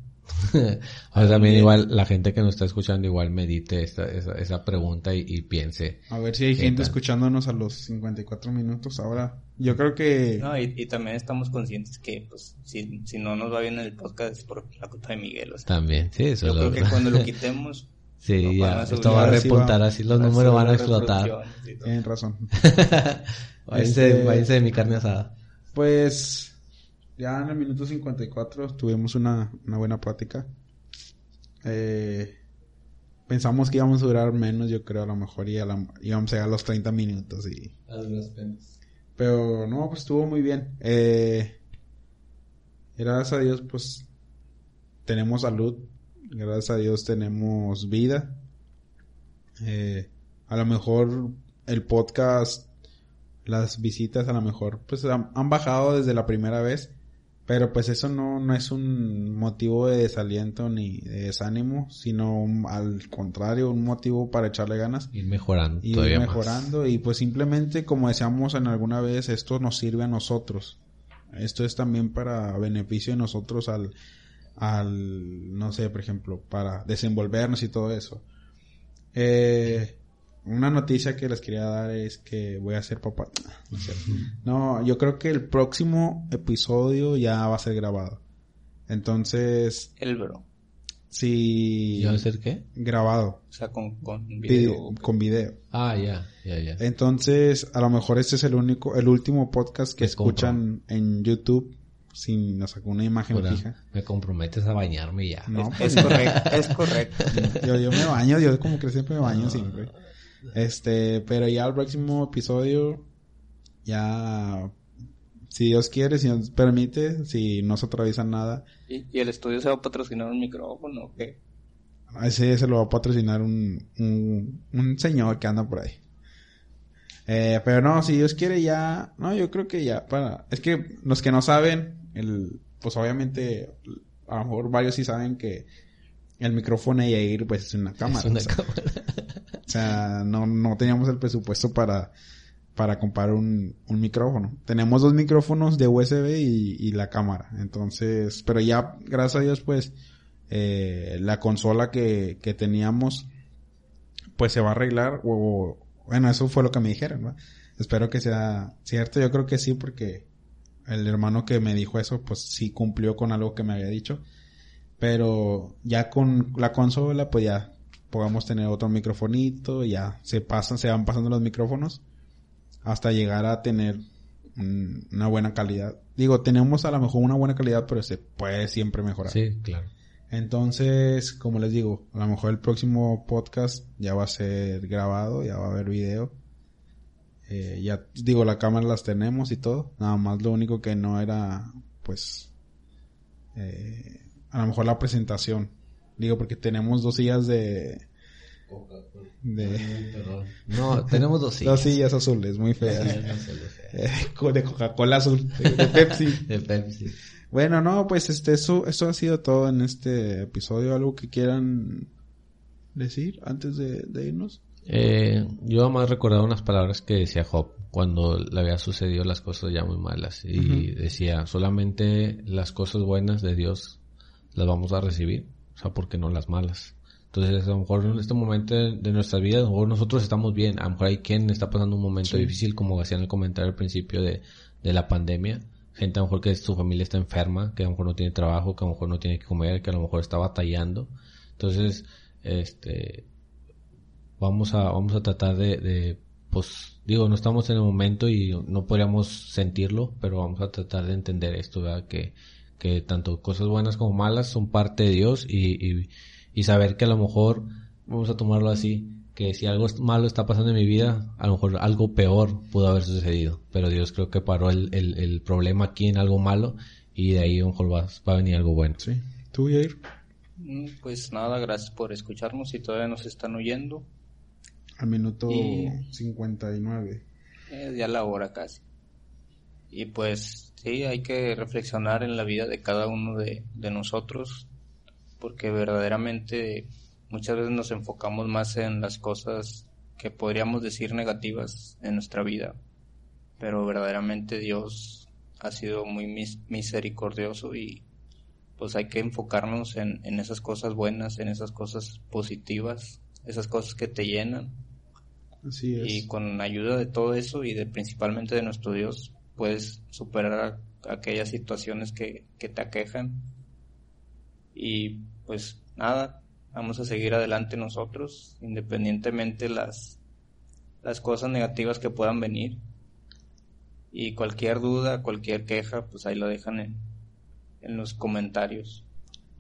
Ahora también igual la gente que nos está escuchando igual medite esta, esa, esa pregunta y, y piense. A ver si hay ¿Qué gente tal? escuchándonos a los 54 minutos ahora. Yo creo que... No, y, y también estamos conscientes que, pues, si, si no nos va bien el podcast es por la culpa de Miguel. O sea, También, sí, eso yo es creo lo que cuando lo quitemos, Sí, ya, esto va a repuntar va- así, los números van a explotar. Tienen razón. váyanse, váyanse de mi carne asada. Pues ya en el minuto 54 tuvimos una, una buena plática. Eh, pensamos que íbamos a durar menos, yo creo, a lo mejor y a la- íbamos a llegar a los 30 minutos. Y, pero no, pues estuvo muy bien. Eh, gracias a Dios, pues tenemos salud. Gracias a Dios tenemos vida. Eh, a lo mejor el podcast, las visitas a lo mejor pues han, bajado desde la primera vez. Pero pues eso no, no es un motivo de desaliento ni de desánimo, sino un- al contrario, un motivo para echarle ganas Ir mejorando y ir todavía más. mejorando y pues simplemente como decíamos en alguna vez esto nos sirve a nosotros esto es también para beneficio de nosotros al al no sé por ejemplo para desenvolvernos y todo eso eh, una noticia que les quería dar es que voy a ser papá no, yo creo que el próximo episodio ya va a ser grabado entonces El bro. si ¿Y va a ser qué? grabado O sea, con, con vi- video. con video Ah, ya, ya, ya. Entonces, a lo mejor este es el único, el último podcast que Me compro. escuchan en YouTube sin, o sea, con una imagen Pura- fija. me comprometes a bañarme ya. No, Es pues, correcto, es correcto. yo, yo me baño, yo como que siempre me baño siempre. Este, pero ya el próximo episodio, ya, si Dios quiere, si nos permite, si no se atraviesa nada, ¿Y, y el estudio se va a patrocinar un micrófono o qué? ese se lo va a patrocinar un, un, un señor que anda por ahí. Eh, pero no, si Dios quiere ya, no, yo creo que ya para, es que los que no saben, el, pues obviamente, a lo mejor varios sí saben que el micrófono de Yair pues es una cámara. Es una o sea, cámara. o sea, no, no teníamos el presupuesto para, para comprar un, un micrófono. Tenemos dos micrófonos de USB y, y la cámara. Entonces, pero ya, gracias a Dios, pues, eh, la consola que, que teníamos, pues se va a arreglar. O, bueno, eso fue lo que me dijeron, ¿no? Espero que sea cierto. Yo creo que sí, porque el hermano que me dijo eso, pues sí cumplió con algo que me había dicho. Pero ya con la consola, pues ya podamos tener otro microfonito, ya se pasan, se van pasando los micrófonos hasta llegar a tener una buena calidad. Digo, tenemos a lo mejor una buena calidad, pero se puede siempre mejorar. Sí, claro. Entonces, como les digo, a lo mejor el próximo podcast ya va a ser grabado, ya va a haber video. Eh, ya digo, la cámara las tenemos y todo. Nada más lo único que no era, pues, eh, a lo mejor la presentación. Digo, porque tenemos dos sillas de... de No, tenemos dos sillas. dos sillas azules, muy feas. Eh, de Coca-Cola azul, de, de Pepsi. De Pepsi. Bueno, no, pues este, eso, eso ha sido todo en este episodio. ¿Algo que quieran decir antes de, de irnos? Eh, yo más recordaba unas palabras que decía Job cuando le había sucedido las cosas ya muy malas y decía solamente las cosas buenas de Dios las vamos a recibir, o sea, porque no las malas. Entonces, a lo mejor en este momento de, de nuestra vida, a lo mejor nosotros estamos bien, a lo mejor hay quien está pasando un momento difícil, como hacían el comentario al principio de, de la pandemia. Gente a lo mejor que su familia está enferma, que a lo mejor no tiene trabajo, que a lo mejor no tiene que comer, que a lo mejor está batallando. Entonces, este, vamos a, vamos a tratar de, de, pues, digo, no estamos en el momento y no podríamos sentirlo, pero vamos a tratar de entender esto, ¿verdad? Que, que tanto cosas buenas como malas son parte de Dios y, y, y saber que a lo mejor, vamos a tomarlo así, que si algo malo está pasando en mi vida, a lo mejor algo peor pudo haber sucedido, pero Dios creo que paró el, el, el problema aquí en algo malo y de ahí a lo mejor va, va a venir algo bueno. Sí. ¿Tú, Jair? Mm, Pues nada, gracias por escucharnos y todavía nos están oyendo. Al minuto Y- 59. Es ya la hora casi. Y pues sí, hay que reflexionar en la vida de cada uno de, de nosotros, porque verdaderamente muchas veces nos enfocamos más en las cosas que podríamos decir negativas en nuestra vida, pero verdaderamente Dios ha sido muy mis- misericordioso y, pues hay que enfocarnos en, en esas cosas buenas, en esas cosas positivas, esas cosas que te llenan. Así es. Y con ayuda de todo eso y de principalmente de nuestro Dios, puedes superar aquellas situaciones que, que te aquejan. Y pues nada, vamos a seguir adelante nosotros, independientemente las, las cosas negativas que puedan venir. Y cualquier duda, cualquier queja, pues ahí lo dejan en, en los comentarios.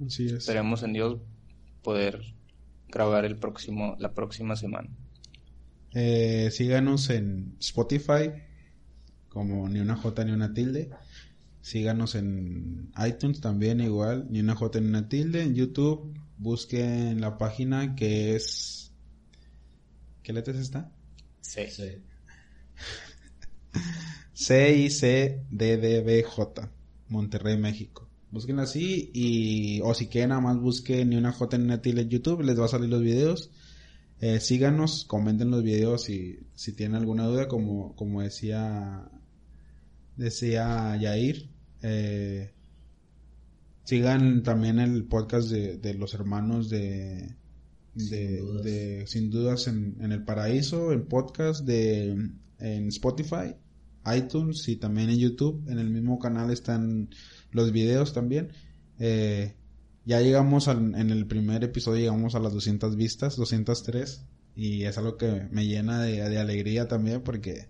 Así es. Esperemos en Dios poder grabar el próximo, la próxima semana. Eh, síganos en Spotify como ni una J ni una tilde. Síganos en iTunes también igual, ni una J ni una tilde. En YouTube busquen la página que es... ¿Qué letras está? Sí. C-I-C-D-D-B-J, Monterrey, México. Búsquenla así y, o si quieren nada más busquen ni una J ni una en YouTube, les va a salir los videos. Eh, síganos, comenten los videos si, si tienen alguna duda, como, como decía, decía Yair. Eh, sigan también el podcast de, de los hermanos de, de, Sin dudas. de Sin Dudas en, en el Paraíso, el podcast de en Spotify, iTunes y también en YouTube. En el mismo canal están los videos también. Eh, ya llegamos al- en el primer episodio, llegamos a las 200 vistas, 203. Y es algo que me llena de, de alegría también porque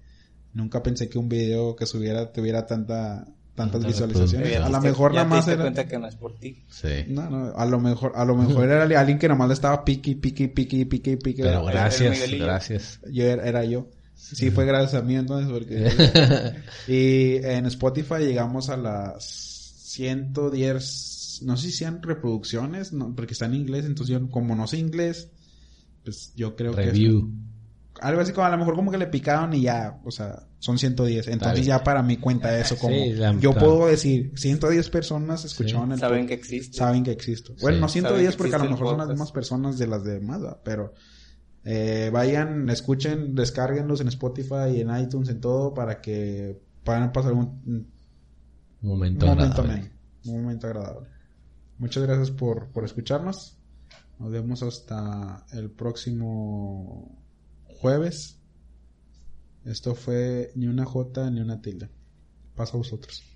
nunca pensé que un video que subiera tuviera tanta, tantas Tanta visualizaciones. A lo mejor ya nada más era... cuenta que no es por ti. Sí. No, no, a lo mejor, a lo mejor era alguien que nada más le estaba pique, pique, pique, pique, pique. Pero gracias, gracias. Yo era, era yo. Sí, fue gracias a mí entonces porque... y en Spotify llegamos a las 110, no sé si sean reproducciones, no, porque está en inglés, entonces yo como no sé inglés, pues yo creo que... Review. algo así como a lo mejor como que le picaron y ya, o sea, son 110. Entonces ya para mí cuenta eso como... Sí, la- yo puedo decir, 110 personas escucharon el Saben que existe. saben que existo. Bueno, Sí. no 110 Saben que porque a lo mejor son las mismas personas de las demás, ¿verdad? pero eh, vayan, escuchen, descárguenlos en Spotify, en iTunes, en todo para que puedan pasar un, momento agradable. un momento agradable. Muchas gracias por, por escucharnos. Nos vemos hasta el próximo jueves. Esto fue ni una J ni una tilde. Pasa a vosotros.